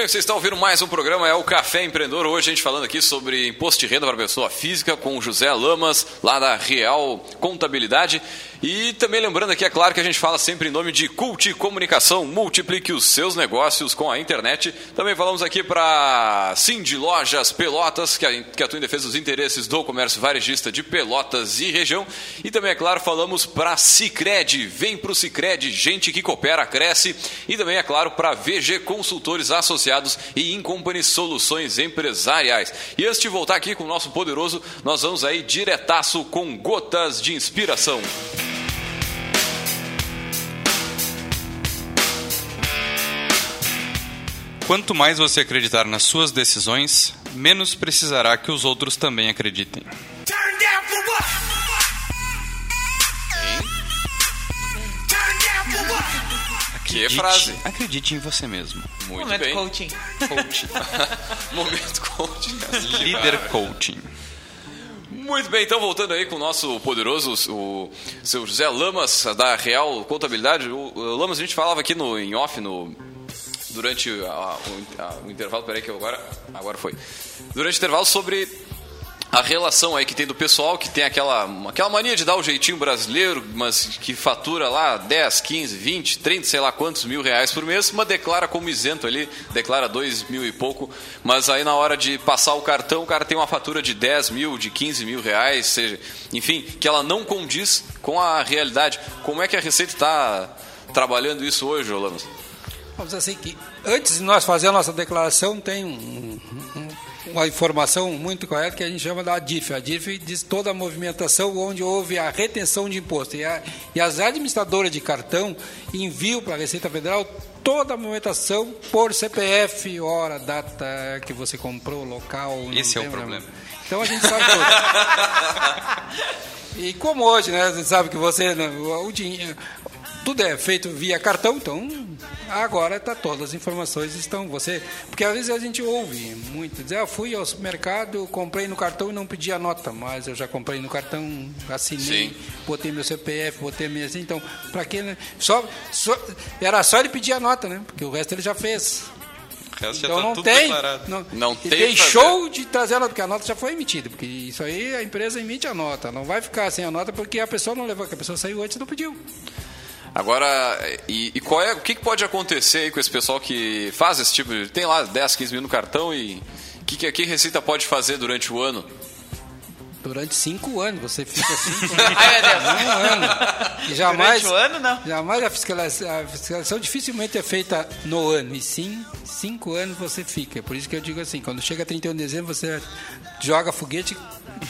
[SPEAKER 1] Bem, vocês estão ouvindo mais um programa, é o Café Empreendedor. Hoje a gente falando aqui sobre imposto de renda para pessoa física com o José Lamas, lá da Real Contabilidade. E também lembrando aqui, é claro que a gente fala sempre em nome de Cult Comunicação, multiplique os seus negócios com a internet. Também falamos aqui para Cindy Lojas Pelotas, que, atua em defesa dos interesses do comércio varejista de Pelotas e região. E também, é claro, falamos para Cicred, vem para o Cicred, gente que coopera, cresce. E também, é claro, para VG Consultores Associados e Incompany Soluções Empresariais. E antes de voltar aqui com o nosso poderoso, nós vamos aí diretaço com gotas de inspiração.
[SPEAKER 3] Quanto mais você acreditar nas suas decisões, menos precisará que os outros também acreditem.
[SPEAKER 1] Que frase.
[SPEAKER 3] Acredite em você mesmo.
[SPEAKER 1] Muito
[SPEAKER 2] Momento
[SPEAKER 1] bem.
[SPEAKER 2] coaching.
[SPEAKER 3] Coaching.
[SPEAKER 1] Momento coaching.
[SPEAKER 3] Líder coaching.
[SPEAKER 1] Muito bem, então voltando aí com o nosso poderoso, o seu José Lamas, da Real Contabilidade. O, o Lamas, a gente falava aqui no, em off, no, durante a- o, a- o intervalo, peraí que agora, agora foi. Durante o intervalo sobre a relação aí que tem do pessoal que tem aquela, aquela mania de dar o jeitinho brasileiro, mas que fatura lá 10, 15, 20, 30, sei lá quantos mil reais por mês, mas declara como isento ali, declara dois mil e pouco, mas aí na hora de passar o cartão, o cara tem uma fatura de 10 mil, de 15 mil reais, seja, enfim, que ela não condiz com a realidade. Como é que a Receita está trabalhando isso hoje, Olanos?
[SPEAKER 4] Vamos dizer assim que antes de nós fazer a nossa declaração tem um- um- uma informação muito correta que a gente chama da DIF. A DIF diz toda a movimentação onde houve a retenção de imposto. E, a- e as administradoras de cartão enviam para a Receita Federal toda a movimentação por CPF, hora, data que você comprou, local.
[SPEAKER 3] Esse é o problema.
[SPEAKER 4] Então a gente sabe tudo. E como hoje, né, você sabe que você né, o dinheiro tudo é feito via cartão, então agora tá todas as informações estão você, porque às vezes a gente ouve muito dizer, ah, fui ao supermercado, comprei no cartão e não pedi a nota, mas eu já comprei no cartão, assinei,
[SPEAKER 1] Sim.
[SPEAKER 4] botei meu CPF, botei minha, assim, então para que né? só, só era só ele pedir a nota, né? Porque o resto ele já fez. Então
[SPEAKER 3] tá
[SPEAKER 4] não tem,
[SPEAKER 3] declarado.
[SPEAKER 4] não,
[SPEAKER 1] Não tem
[SPEAKER 4] deixou de trazer a nota, porque a nota já foi emitida, porque isso aí a empresa emite a nota, não vai ficar sem a nota porque a pessoa não levou, porque a pessoa saiu antes e não pediu.
[SPEAKER 1] Agora, e, e qual é, o que, que pode acontecer aí com esse pessoal que faz esse tipo de. Tem lá 10, 15 mil no cartão e. O que, que, que a Receita pode fazer durante o ano?
[SPEAKER 4] Durante cinco anos, você fica cinco anos.
[SPEAKER 2] Ai, meu Deus.
[SPEAKER 4] Um ano. E jamais,
[SPEAKER 2] Durante o ano, não.
[SPEAKER 4] Jamais a fiscalização, a fiscalização dificilmente é feita no ano. E sim, cinco anos você fica. Por isso que eu digo assim, quando chega 31 de dezembro, você joga foguete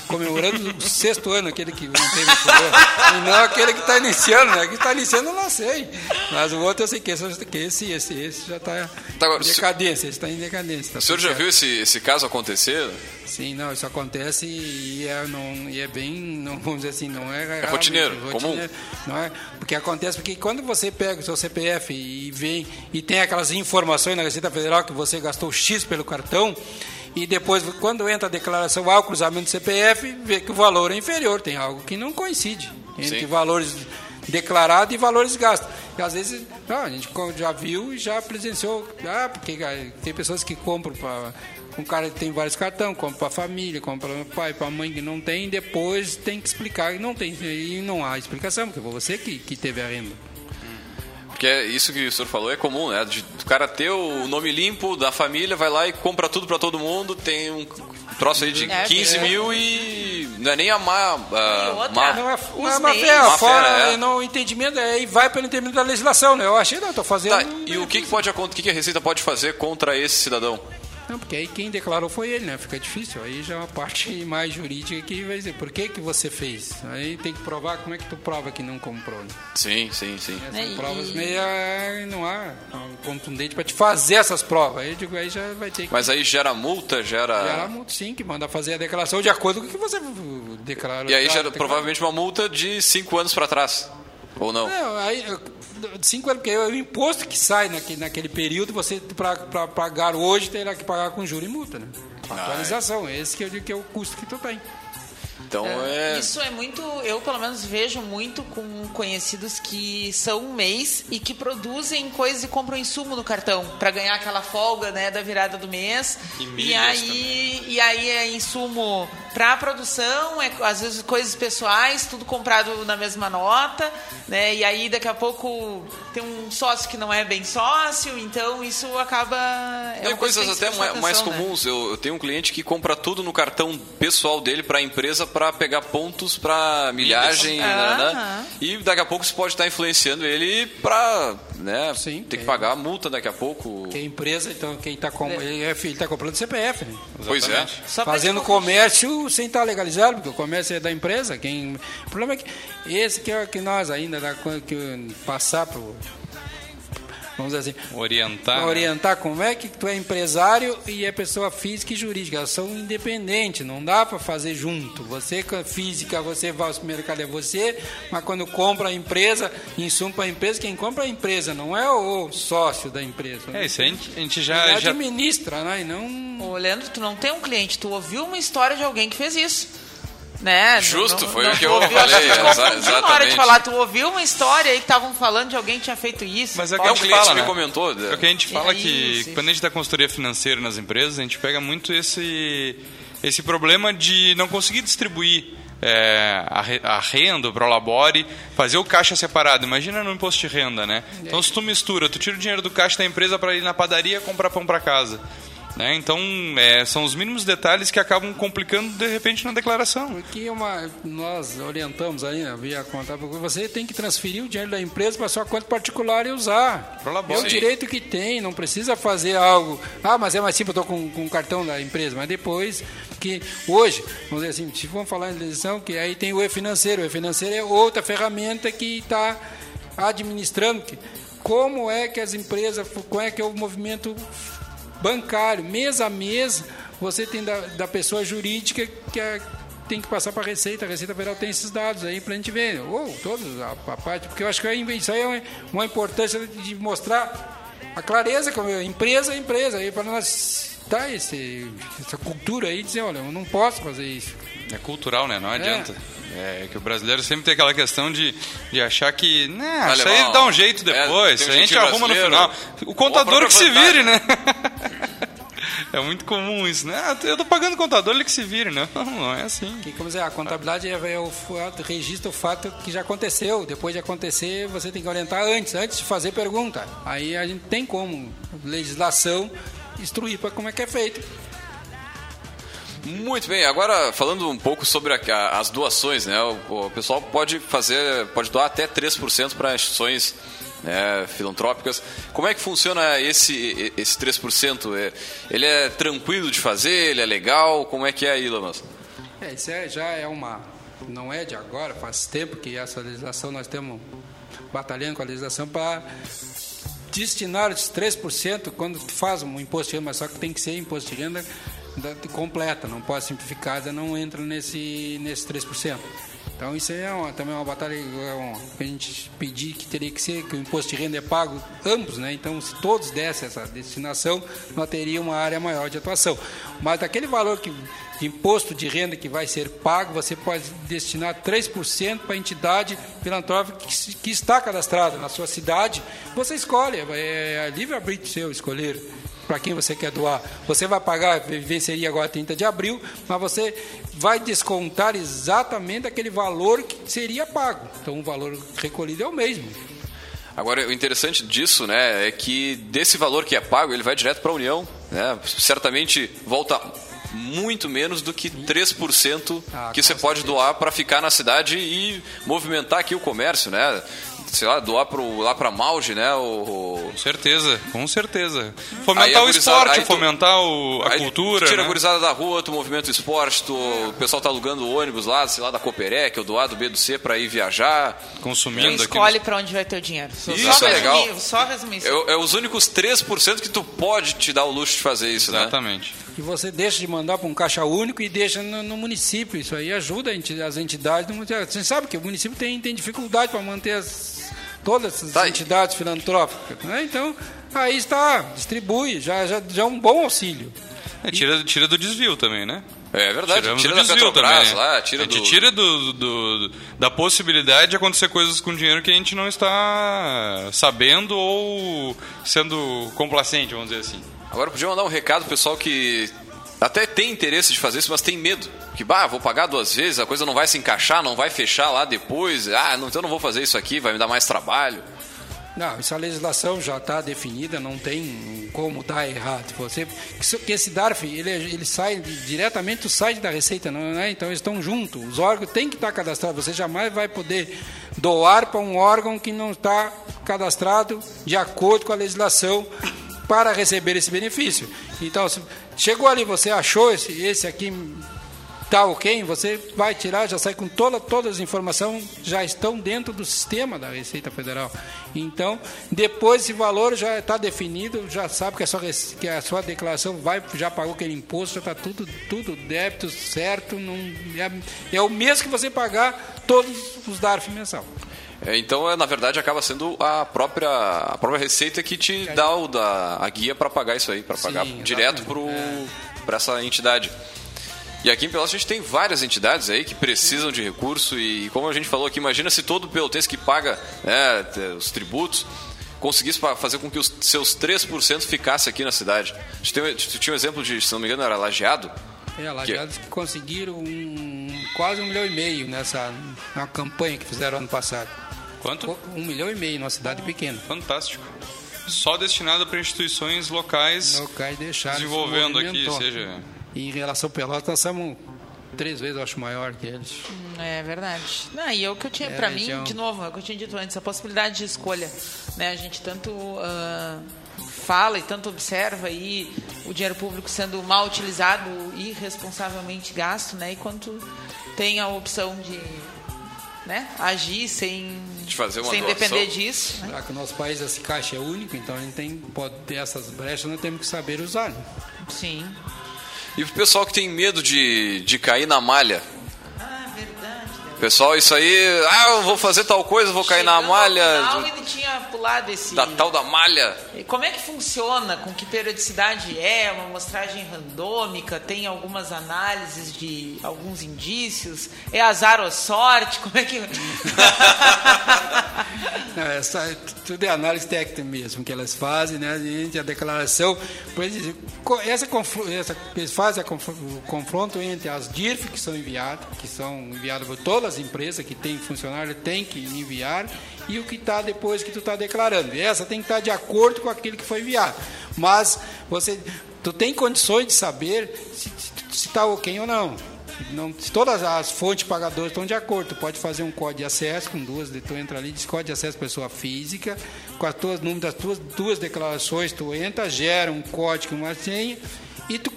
[SPEAKER 4] comemorando o sexto ano, aquele que não tem mais problema. E não aquele que está iniciando, né? Que está iniciando eu não sei. Mas o outro eu sei que esse, que esse, esse, esse já está
[SPEAKER 1] Tá,
[SPEAKER 4] em decadência, está em decadência. tá
[SPEAKER 1] O senhor já viu esse, esse caso acontecer?
[SPEAKER 4] Sim, não, isso acontece e é, não, e é bem, não, vamos dizer assim, não é... raramente,
[SPEAKER 1] rotineiro,
[SPEAKER 4] Não é, porque acontece porque quando você pega o seu CPF e vem e tem aquelas informações na Receita Federal que você gastou X pelo cartão e depois, quando entra a declaração ao cruzamento do CPF, vê que o valor é inferior, tem algo que não coincide entre
[SPEAKER 1] Sim.
[SPEAKER 4] valores declarados e valores gastos. E às vezes, não, a gente já viu e já presenciou, ah, porque tem pessoas que compram para um cara que tem vários cartões, compra para a família, compra para o pai, para a mãe que não tem, depois tem que explicar que não tem. E não há explicação, porque foi você que, que teve a renda.
[SPEAKER 1] Porque é isso que o senhor falou é comum, né? De, o cara ter o nome limpo da família, vai lá e compra tudo pra todo mundo, tem um troço aí de
[SPEAKER 2] É,
[SPEAKER 1] 15
[SPEAKER 2] é.
[SPEAKER 1] mil e não é nem a má... a
[SPEAKER 2] outra,
[SPEAKER 1] má-
[SPEAKER 4] Não é,
[SPEAKER 2] Os
[SPEAKER 4] não é má
[SPEAKER 2] meios.
[SPEAKER 4] fé,
[SPEAKER 1] Má
[SPEAKER 4] fora,
[SPEAKER 1] fé, é.
[SPEAKER 4] não, o entendimento é, e vai pelo entendimento da legislação, né? Eu achei, não, estou fazendo...
[SPEAKER 1] Tá, e o que, que pode acontecer? O que, que a Receita pode fazer contra esse cidadão?
[SPEAKER 4] Não, porque aí quem declarou foi ele, né? Fica difícil. Aí já é uma parte mais jurídica que vai dizer por que, que você fez. Aí tem que provar como é que tu prova que não comprou. Né?
[SPEAKER 1] Sim, sim, sim.
[SPEAKER 4] Essas
[SPEAKER 2] É, e-
[SPEAKER 4] provas meio ah, não há ah, contundente para te fazer essas provas. Aí eu digo, aí já vai ter que
[SPEAKER 1] Mas aí gera multa, gera...
[SPEAKER 4] gerar multa, sim, que manda fazer a declaração de acordo com o que você declarou.
[SPEAKER 1] E aí gera
[SPEAKER 4] declarou.
[SPEAKER 1] provavelmente uma multa de 5 anos pra trás. Ou não?
[SPEAKER 4] Não, aí, cinco anos, porque é o imposto que sai naquele, naquele período, você, para pagar hoje, terá que pagar com juros e multa, né? Atualização, esse que eu digo que é o custo que tu tem.
[SPEAKER 1] Então é...
[SPEAKER 2] Isso é muito, eu pelo menos vejo muito com conhecidos que são um mês e que produzem coisas e compram insumo no cartão para ganhar aquela folga, né, da virada do mês.
[SPEAKER 3] E
[SPEAKER 2] E, aí, e aí é insumo para produção, é às vezes coisas pessoais, tudo comprado na mesma nota, né? E aí daqui a pouco tem um sócio que não é bem sócio, então isso acaba é
[SPEAKER 1] Tem coisas até mais,
[SPEAKER 2] prestar
[SPEAKER 1] mais
[SPEAKER 2] atenção, né?
[SPEAKER 1] comuns. Eu, eu tenho um cliente que compra tudo no cartão pessoal dele para a empresa para pegar pontos para milhagem. Né, né? E daqui a pouco isso pode estar influenciando ele para né,
[SPEAKER 4] Sim,
[SPEAKER 1] ter que
[SPEAKER 4] é.
[SPEAKER 1] pagar a multa daqui a pouco.
[SPEAKER 4] Que a empresa, então, quem está com, ele é- ele tá comprando CPF, né?
[SPEAKER 1] Pois é.
[SPEAKER 4] Fazendo comércio sem estar legalizado, porque o comércio é da empresa. Quem... O problema é que esse que é que nós ainda que passar pro. Vamos dizer assim,
[SPEAKER 3] Orientar. né?
[SPEAKER 4] orientar como é que tu é empresário e é pessoa física e jurídica. Elas são independentes, não dá para fazer junto. Você física, você vai ao supermercado, é você, mas quando compra a empresa, insumo para a empresa, quem compra é a empresa, não é o sócio da empresa.
[SPEAKER 3] É, isso aí a gente, a gente já, já
[SPEAKER 4] administra, né? E não.
[SPEAKER 2] Ô, Leandro, tu não tem um cliente, tu ouviu uma história de alguém que fez isso. Né?
[SPEAKER 1] Justo,
[SPEAKER 2] Não-
[SPEAKER 1] foi
[SPEAKER 2] não-
[SPEAKER 1] o que eu
[SPEAKER 2] ouviu,
[SPEAKER 1] falei, exa-
[SPEAKER 2] confundiu Na hora
[SPEAKER 1] exatamente.
[SPEAKER 2] de falar, tu ouviu uma história aí que estavam falando de alguém que tinha feito isso.
[SPEAKER 3] Mas é o que
[SPEAKER 1] É
[SPEAKER 3] a
[SPEAKER 1] um
[SPEAKER 3] gente
[SPEAKER 1] cliente
[SPEAKER 3] fala,
[SPEAKER 1] me
[SPEAKER 3] né?
[SPEAKER 1] comentou.
[SPEAKER 3] É o que a gente fala que
[SPEAKER 2] Isso, isso.
[SPEAKER 3] quando a gente dá consultoria financeira nas empresas, a gente pega muito esse, esse problema de não conseguir distribuir é, a, a renda, o prolabore, fazer o caixa separado. Imagina no imposto de renda, né? Então se tu mistura, tu tira o dinheiro do caixa da empresa para ir na padaria comprar pão para casa. Né? Então é, são os mínimos detalhes que acabam complicando de repente na declaração.
[SPEAKER 4] Porque é uma, nós orientamos aí, né, via porque você tem que transferir o dinheiro da empresa para sua conta particular e usar. É o direito que tem, não precisa fazer algo. Ah, mas é mais simples, eu estou com, com o cartão da empresa. Mas depois que hoje, vamos dizer assim, se vamos falar em legislação, que aí tem o e-financeiro. O e-financeiro é outra ferramenta que está administrando. que- Como é que as empresas, como é que é o movimento bancário, mês a mês, você tem da, da pessoa jurídica que é- tem que passar para a Receita. A Receita Federal tem esses dados aí para a gente ver. Ou todos, a, a parte, porque eu acho que é- isso aí é uma, importância de mostrar a clareza, como é, empresa é empresa, aí para nós dar esse, essa cultura aí, dizer, olha, eu não posso fazer isso.
[SPEAKER 3] É cultural, né? Não adianta. É que o brasileiro sempre tem aquela questão de, de achar que, né,
[SPEAKER 1] Vai
[SPEAKER 3] isso aí dá um jeito
[SPEAKER 1] É,
[SPEAKER 3] depois,
[SPEAKER 1] tem um
[SPEAKER 3] a gente arruma no final. O contador que se vire, né? É muito comum isso, né? Ah, eu tô pagando o contador, ele que se vire. Não, não é assim.
[SPEAKER 4] Que, como dizer, a contabilidade é, é o fato, registra o fato que já aconteceu. Depois de acontecer, você tem que orientar antes, antes de fazer pergunta. Aí a gente tem como legislação instruir para como é que é feito.
[SPEAKER 1] Muito bem, agora falando um pouco sobre a- a- as doações, né? O, o pessoal pode fazer, pode doar até 3% para instituições né, filantrópicas. Como é que funciona esse, esse 3%? É, ele é tranquilo de fazer? Ele é legal? Como é que é aí, Lamas?
[SPEAKER 4] É, isso é, já é uma. Não é de agora, faz tempo que essa legislação nós estamos batalhando com a legislação para destinar esses 3% quando tu faz um imposto de renda, mas só que tem que ser imposto de renda da- completa, não pode simplificada, não entra nesse, nesse 3%. Então isso é uma, também uma batalha é que a gente pedir que teria que ser, que o imposto de renda é pago ambos, né? Então se todos dessem essa destinação, nós teríamos uma área maior de atuação. Mas daquele valor que, de imposto de renda que vai ser pago, você pode destinar 3% para a entidade filantrópica que, que está cadastrada na sua cidade. Você escolhe, é, é livre-arbítrio seu escolher para quem você quer doar. Você vai pagar, venceria agora 30 de abril, mas você vai descontar exatamente aquele valor que seria pago. Então o valor recolhido é o mesmo.
[SPEAKER 1] Agora, o interessante disso, né, é que desse valor que é pago, ele vai direto para a União, né? Certamente volta muito menos do que 3%
[SPEAKER 4] Ah,
[SPEAKER 1] que você pode doar para ficar na cidade e movimentar aqui o comércio, né? Sei lá, doar pro, lá para Malge, né? O,
[SPEAKER 3] Com certeza, com certeza.
[SPEAKER 1] Aí
[SPEAKER 3] Fomentar o esporte,
[SPEAKER 1] aí tu-
[SPEAKER 3] fomentar o- a
[SPEAKER 1] Aí
[SPEAKER 3] cultura.
[SPEAKER 1] tu Tira
[SPEAKER 3] né?
[SPEAKER 1] a gurizada da rua, tu movimenta o esporte, tu, o pessoal tá alugando ônibus lá, sei lá, da Cooperec, ou do A, do B, do C para ir viajar.
[SPEAKER 3] Consumindo
[SPEAKER 2] Quem escolhe para onde vai ter o dinheiro. Só
[SPEAKER 1] Isso
[SPEAKER 2] só
[SPEAKER 1] é legal.
[SPEAKER 2] resumir, Só resumir isso.
[SPEAKER 1] É, é os únicos 3% que tu pode te dar o luxo de fazer isso, né?
[SPEAKER 3] Exatamente.
[SPEAKER 4] E você deixa de mandar para um caixa único e deixa no, no município. Isso aí ajuda a enti- as entidades. do município. Você sabe que o município tem, tem dificuldade para manter as- todas essas
[SPEAKER 1] Tá
[SPEAKER 4] entidades filantrópicas. Né? Então, aí está, distribui, já, já, já é um bom auxílio.
[SPEAKER 3] É, tira, tira do desvio também, né?
[SPEAKER 1] É verdade,
[SPEAKER 3] Tiramos
[SPEAKER 1] tira
[SPEAKER 3] do
[SPEAKER 1] da Petrobras
[SPEAKER 3] também, né?
[SPEAKER 1] lá, tira
[SPEAKER 3] a gente
[SPEAKER 1] do...
[SPEAKER 3] tira do, do- da possibilidade de acontecer coisas com dinheiro que a gente não está sabendo ou sendo complacente, vamos dizer assim.
[SPEAKER 1] Agora podia mandar um recado pro pessoal que até tem interesse de fazer isso, mas tem medo. Que, bah, vou pagar duas vezes, a coisa não vai se encaixar, não vai fechar lá depois. Ah, não, então não vou fazer isso aqui, vai me dar mais trabalho.
[SPEAKER 4] Não, essa legislação já está definida, não tem como dar errado. Você, que esse DARF, ele, ele sai diretamente do site da Receita, não é? Então eles estão juntos. Os órgãos têm que estar cadastrados. Você jamais vai poder doar para um órgão que não está cadastrado de acordo com a legislação para receber esse benefício. Então, se chegou ali, você achou esse, esse aqui tá ok, você vai tirar, já sai com toda, todas as informações, já estão dentro do sistema da Receita Federal. Então, depois esse valor já está definido, já sabe que a, sua, que a sua declaração vai, já pagou aquele imposto, já está tudo, tudo débito certo, não, é, é o mesmo que você pagar todos os DARF mensal.
[SPEAKER 1] É, então, é, na verdade, acaba sendo a própria, a própria receita que te dá o da, a guia para pagar isso aí, para pagar
[SPEAKER 4] Sim,
[SPEAKER 1] direto para essa entidade. E aqui em Pelotas a gente tem várias entidades aí que precisam de recurso e, como a gente falou aqui, imagina se todo pelotense que paga né, os tributos conseguisse fazer com que os seus 3% ficasse aqui na cidade. A gente, tem, a gente tinha um exemplo de, se não me engano, era Lajeado.
[SPEAKER 4] É, lajeados que conseguiram um- quase um milhão e meio nessa na campanha que fizeram ano passado.
[SPEAKER 3] Quanto?
[SPEAKER 4] Um milhão e meio numa cidade pequena.
[SPEAKER 3] Fantástico. Só destinado para instituições locais
[SPEAKER 4] locais
[SPEAKER 3] desenvolvendo
[SPEAKER 4] se
[SPEAKER 3] aqui, seja
[SPEAKER 4] E em relação ao Pelotas, nós somos três vezes, eu acho, maior que eles.
[SPEAKER 2] É verdade. Não, e é o que eu tinha,
[SPEAKER 4] É,
[SPEAKER 2] pra mim, de novo, é o que eu tinha dito antes, a possibilidade de escolha. Né? A gente tanto ah, fala e tanto observa aí o dinheiro público sendo mal utilizado e irresponsavelmente gasto, né? E quanto tem a opção de né, agir sem,
[SPEAKER 1] De fazer uma
[SPEAKER 2] sem
[SPEAKER 1] doação.
[SPEAKER 2] depender disso. Né?
[SPEAKER 4] Já que o nosso país, esse caixa é único, então a gente tem, pode ter essas brechas, nós temos que saber usar. né?
[SPEAKER 2] Sim.
[SPEAKER 1] E pro pessoal que tem medo de, de cair na malha. Pessoal, isso aí, ah, eu vou fazer tal coisa, vou cair na
[SPEAKER 2] Chegando ao
[SPEAKER 1] malha.
[SPEAKER 2] final, ele tinha pulado esse.
[SPEAKER 1] Da tal da malha.
[SPEAKER 2] E Como é que funciona? Com que periodicidade é? Uma amostragem randômica? Tem algumas análises de alguns indícios? É azar ou sorte? Como é que.
[SPEAKER 4] Não, essa, tudo é análise técnica mesmo que elas fazem, né? A gente, a declaração, essa, essa, eles fazem a confro- o confronto entre as DIRF que são enviadas, que são enviadas por todas as empresas que têm funcionário, tem que enviar, e o que está depois que tu está declarando. E essa tem que estar de acordo com aquilo que foi enviado. Mas você, tu tem condições de saber se está ok ou não. não. Se todas as fontes pagadoras estão de acordo, tu pode fazer um código de acesso com duas, tu entra ali, diz código de acesso pessoa física, com as tuas número das tuas duas declarações, tu entra, gera um código, uma senha, e tu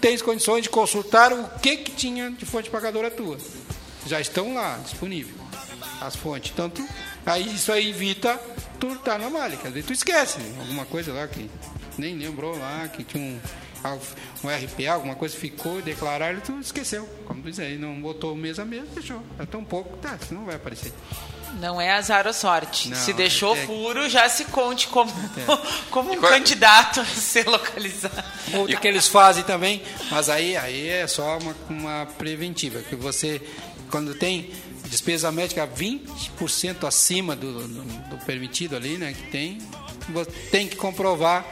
[SPEAKER 4] tens condições de consultar o que, que tinha de fonte pagadora tua. Já estão lá, disponível, as fontes. Então, tu, aí isso aí evita tu estar na malha. Quer dizer, tu esquece alguma coisa lá que nem lembrou lá, que tinha um, um RPA, alguma coisa ficou, declararam, tu esqueceu. Como diz aí, não botou mês a mês, fechou. É tão pouco, tá, isso não vai aparecer.
[SPEAKER 2] Não é azar ou sorte.
[SPEAKER 4] Não,
[SPEAKER 2] se deixou
[SPEAKER 4] é-
[SPEAKER 2] furo, já se conte como, como um candidato a ser localizado.
[SPEAKER 4] Outra que eles fazem também, mas aí, aí é só uma, uma preventiva, que você, quando tem despesa médica 20% acima do, do, do permitido ali, né, que tem, você tem que comprovar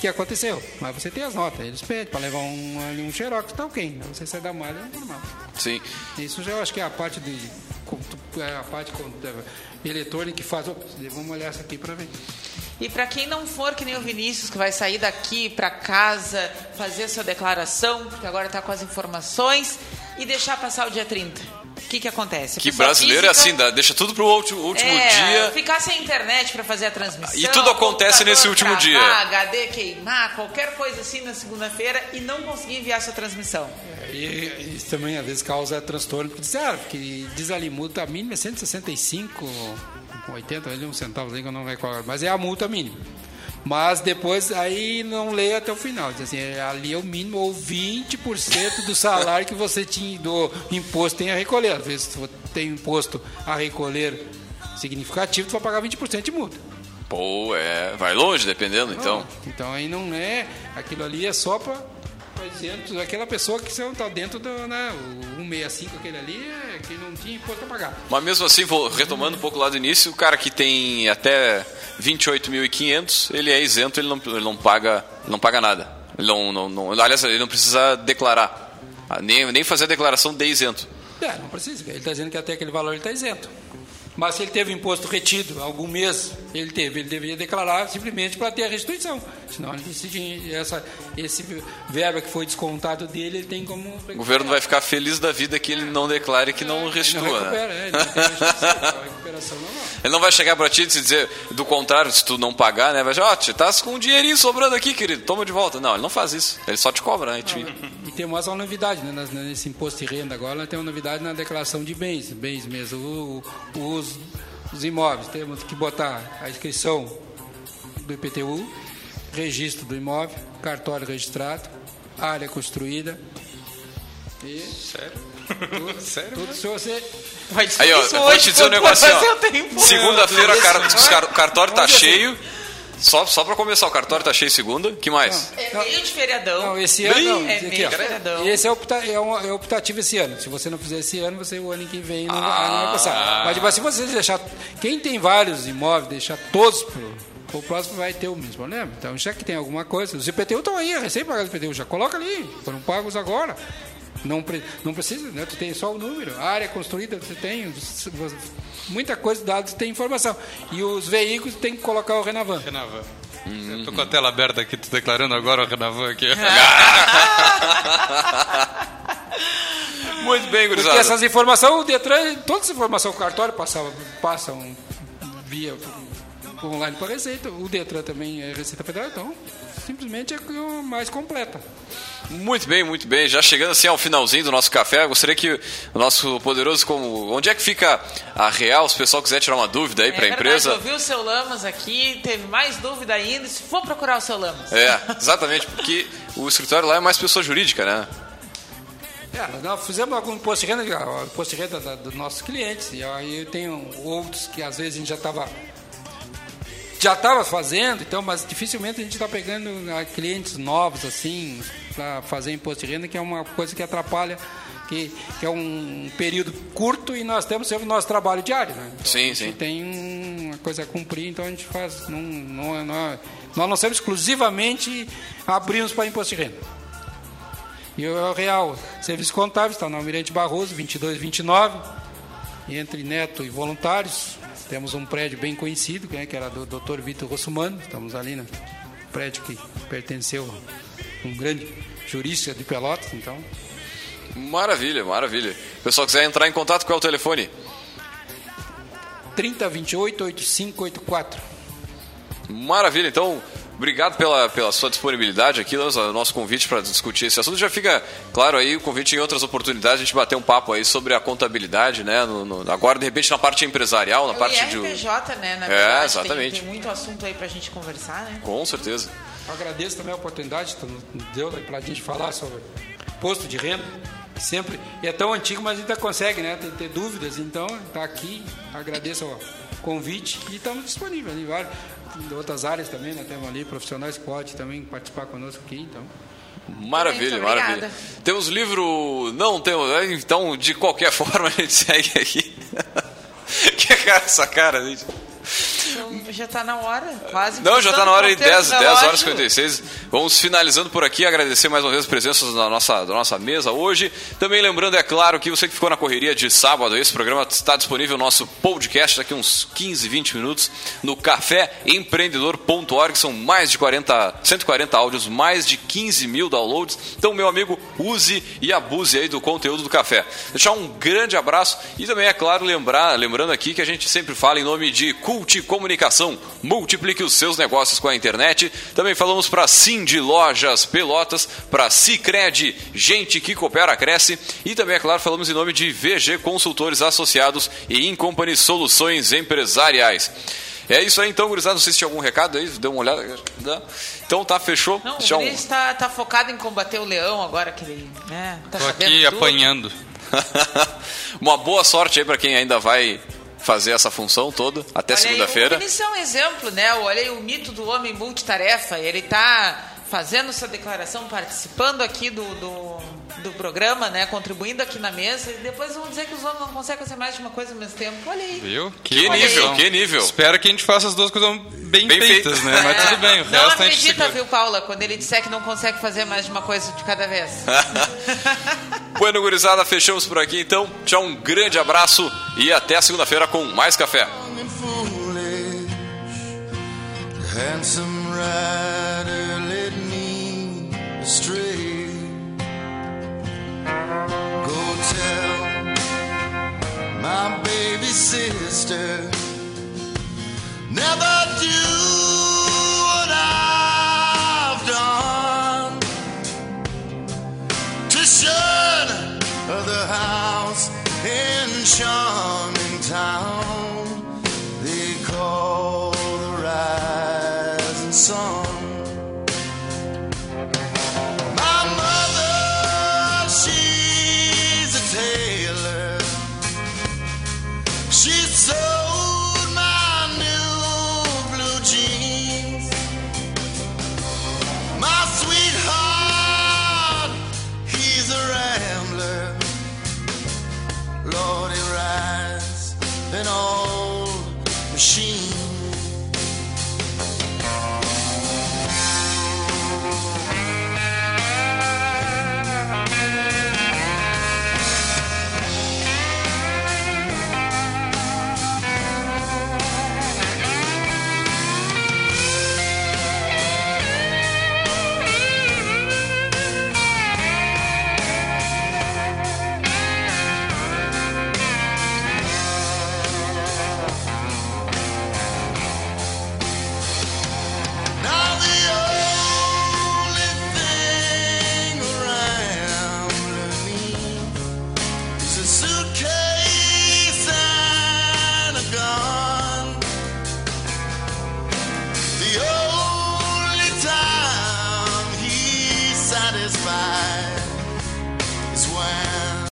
[SPEAKER 4] que aconteceu. Mas você tem as notas, eles pedem para levar um, ali um xerox, tá ok. Você sai da malha, é normal.
[SPEAKER 1] Sim.
[SPEAKER 4] Isso já eu acho que é a parte de é a parte eletrônica que faz. Vamos olhar essa aqui para ver.
[SPEAKER 2] E para quem não for que nem o Vinícius, que vai sair daqui para casa, fazer a sua declaração, porque agora está com as informações, e deixar passar o dia 30. O que, que acontece? A
[SPEAKER 1] Que brasileiro é
[SPEAKER 2] física-
[SPEAKER 1] assim, dá- deixa tudo pro último, último
[SPEAKER 2] é,
[SPEAKER 1] dia.
[SPEAKER 2] Ficar sem internet para fazer a transmissão.
[SPEAKER 1] E tudo acontece nesse último dia.
[SPEAKER 2] HD queimar, qualquer coisa assim na segunda-feira e não conseguir enviar sua transmissão.
[SPEAKER 4] E isso também às vezes causa transtorno, porque diz, ah, porque diz ali, multa mínima é 165, 80, ali, uns centavos aí que eu não recordo, mas é a multa mínima. Mas depois aí não lê até o final. Diz assim, é, ali é o mínimo ou 20% do salário que você tinha do imposto tem a recolher. Às vezes se você tem imposto a recolher significativo, tu vai pagar 20% de multa.
[SPEAKER 1] Pô, é. Vai longe, dependendo, então.
[SPEAKER 4] Então aí não é. Aquilo ali é só para exemplo, aquela pessoa que está dentro do. Né, o 165, aquele ali, é que não tinha imposto a pagar.
[SPEAKER 1] Mas mesmo assim, vou retomando um pouco lá do início, o cara que tem até 28.500, ele é isento, ele não, ele não paga, não paga nada. Ele não, não, não- aliás, ele não precisa declarar, Ah, nem, nem fazer a declaração de isento.
[SPEAKER 4] É, não precisa. Ele está dizendo que até aquele valor ele está isento. Mas se ele teve imposto retido algum mês, ele teve, ele deveria declarar simplesmente para ter a restituição. Senão decide, essa, esse verba que foi descontado dele, ele tem como.
[SPEAKER 1] O governo vai ficar feliz da vida que ele não declare que não
[SPEAKER 4] Ele não
[SPEAKER 1] restitua.
[SPEAKER 4] recupera,
[SPEAKER 1] né?
[SPEAKER 4] é, ele não recuperação não.
[SPEAKER 1] Ele não vai chegar pra ti e dizer, do contrário, se tu não pagar, né? Vai dizer, ó, tu tá com um dinheirinho sobrando aqui, querido, toma de volta. Não, ele não faz isso. Ele só te cobra, né? Te-
[SPEAKER 4] E tem mais uma novidade, né? Nesse imposto de renda agora, nós temos uma novidade na declaração de bens, bens mesmo. O- o- os, os imóveis, temos que botar a inscrição do IPTU, registro do imóvel, cartório registrado, área construída. E
[SPEAKER 3] Sério?
[SPEAKER 4] tudo,
[SPEAKER 3] Sério?
[SPEAKER 4] tudo se você.
[SPEAKER 2] Vai
[SPEAKER 1] Aí, ó, eu vou te dizer um negócio,
[SPEAKER 2] assim.
[SPEAKER 1] Segunda-feira, o cartório tá cheio. Só, só pra começar, o cartório tá cheio segunda. que mais?
[SPEAKER 2] É meio de feriadão.
[SPEAKER 4] Não, esse ano não.
[SPEAKER 2] É
[SPEAKER 4] Aqui,
[SPEAKER 2] meio de feriadão.
[SPEAKER 4] E esse é, opta, é, um, é optativo esse ano. Se você não fizer esse ano, você o ano que vem não, vai- não vai passar. Mas tipo, se você deixar. Quem tem vários imóveis, deixar todos pro, pro próximo, vai ter o mesmo problema. Então, já que tem alguma coisa. Os IPTU estão aí, recém-pagados IPTU. Já coloca ali. Foram pagos agora. Não, pre- não precisa, né? Tu tem só o número. A área construída, você tem. Muita coisa, dados tem informação. E os veículos tem que colocar o Renavan.
[SPEAKER 3] Renavan. Eu tô com a tela aberta aqui, tô declarando agora o Renavan aqui.
[SPEAKER 1] Muito bem,
[SPEAKER 4] Porque
[SPEAKER 1] gurizada.
[SPEAKER 4] essas informações, o Detran, toda essa informação que o cartório passava, passam via online para a Receita. O Detran também é Receita Federal, então simplesmente é a mais completa.
[SPEAKER 1] Muito bem, muito bem. Já chegando assim ao finalzinho do nosso café, gostaria que o nosso poderoso, como onde é que fica a real, se o pessoal quiser tirar uma dúvida aí
[SPEAKER 2] É
[SPEAKER 1] para a empresa.
[SPEAKER 2] Eu vi o seu Lamas aqui, teve mais dúvida ainda. Se for procurar o seu Lamas.
[SPEAKER 1] É, exatamente, porque o escritório lá é mais pessoa jurídica, né?
[SPEAKER 4] É, nós fizemos algum imposto de renda, imposto de renda da- dos nossos clientes, e aí eu tenho outros que às vezes a gente já estava já estava fazendo, então, mas dificilmente a gente está pegando ah, clientes novos assim para fazer imposto de renda, que é uma coisa que atrapalha, que, que é um período curto e nós temos sempre o nosso trabalho diário, né? Então,
[SPEAKER 1] Sim, sim.
[SPEAKER 4] tem um- uma coisa a cumprir, então a gente faz, não, não, não, nós não somos exclusivamente abrimos para imposto de renda. E o Real Serviço Contábil está no Almirante Barroso, 2229, e entre neto e voluntários. Temos um prédio bem conhecido, né, que era do Dr. Vitor Rossumano. Estamos ali no prédio que pertenceu a um grande jurídica de Pelotas, então.
[SPEAKER 1] Maravilha, maravilha. Pessoal quiser entrar em contato, qual é o telefone?
[SPEAKER 4] 3028 8584.
[SPEAKER 1] Maravilha, então, obrigado pela, pela sua disponibilidade aqui, o nosso convite para discutir esse assunto. Já fica claro aí o convite em outras oportunidades, a gente bater um papo aí sobre a contabilidade, né? No, no, agora, de repente, na parte empresarial, na
[SPEAKER 2] o
[SPEAKER 1] parte
[SPEAKER 2] IRPJ,
[SPEAKER 1] de.
[SPEAKER 2] né? Na
[SPEAKER 1] É,
[SPEAKER 2] verdade,
[SPEAKER 1] exatamente.
[SPEAKER 2] Tem, tem muito assunto aí pra gente conversar, né?
[SPEAKER 1] Com certeza.
[SPEAKER 4] Eu agradeço também a oportunidade que deu para a gente falar sobre posto de renda. Sempre. E é tão antigo, mas ainda consegue, né? Tem ter dúvidas. Então, está aqui. Agradeço o convite e estamos disponíveis em várias de outras áreas também, né? Temos ali profissionais que podem também participar conosco aqui, então.
[SPEAKER 1] Maravilha, maravilha. Temos livro. Não temos. Então, de qualquer forma, a gente segue aqui. que cara essa cara, gente?
[SPEAKER 2] Então, já tá na hora, quase.
[SPEAKER 1] Não, já está na hora aí,
[SPEAKER 2] Passando
[SPEAKER 1] 10,
[SPEAKER 2] por tempo
[SPEAKER 1] 10 horas e
[SPEAKER 2] relógio.
[SPEAKER 1] 56. Vamos finalizando por aqui, agradecer mais uma vez a presença da nossa, da nossa mesa hoje. Também lembrando, é claro, que você que ficou na correria de sábado, esse programa está disponível no nosso podcast daqui uns 15, 20 minutos no caféempreendedor.org. São mais de 40, 140 áudios, mais de 15 mil downloads. Então, meu amigo, use e abuse aí do conteúdo do café. Deixar um grande abraço e também, é claro, lembrar, lembrando aqui que a gente sempre fala em nome de Cult Comunicação. Multiplique os seus negócios com a internet. Também falamos para Cindy Lojas Pelotas, para Cicred, gente que coopera, cresce. E também, é claro, falamos em nome de VG Consultores Associados e Incompany Soluções Empresariais. É isso aí, então, gurizada. Não sei se tinha algum recado aí, deu uma olhada. Não. Então tá, fechou.
[SPEAKER 2] Não,
[SPEAKER 1] Deixa
[SPEAKER 2] o
[SPEAKER 1] um-
[SPEAKER 2] tá, tá focado em combater o leão agora, que ele né, tá
[SPEAKER 3] Tô aqui
[SPEAKER 2] tudo.
[SPEAKER 3] apanhando.
[SPEAKER 1] Uma boa sorte aí para quem ainda vai fazer essa função toda até segunda-feira.
[SPEAKER 2] O Vinícius é um exemplo, né? Olha aí o mito do homem multitarefa. Ele tá fazendo essa declaração, participando aqui do, do, do programa, né? Contribuindo aqui na mesa. E depois vão dizer que os homens não conseguem fazer mais de uma coisa ao mesmo tempo. Olha aí.
[SPEAKER 3] Viu?
[SPEAKER 1] Que
[SPEAKER 2] Olha
[SPEAKER 1] nível,
[SPEAKER 2] aí.
[SPEAKER 1] que nível.
[SPEAKER 3] Espero que a gente faça as duas coisas bem,
[SPEAKER 1] Bem
[SPEAKER 3] feitas,
[SPEAKER 1] feitas.
[SPEAKER 3] né? Mas tudo bem, o
[SPEAKER 2] Não
[SPEAKER 3] resto a gente
[SPEAKER 2] acredita, viu, Paula, quando ele disser que não consegue fazer mais de uma coisa de cada vez.
[SPEAKER 1] Bueno, gurizada, fechamos por aqui então. Tchau, um grande abraço e até segunda-feira com mais café.
[SPEAKER 10] Handsome rider led me astray. My baby sister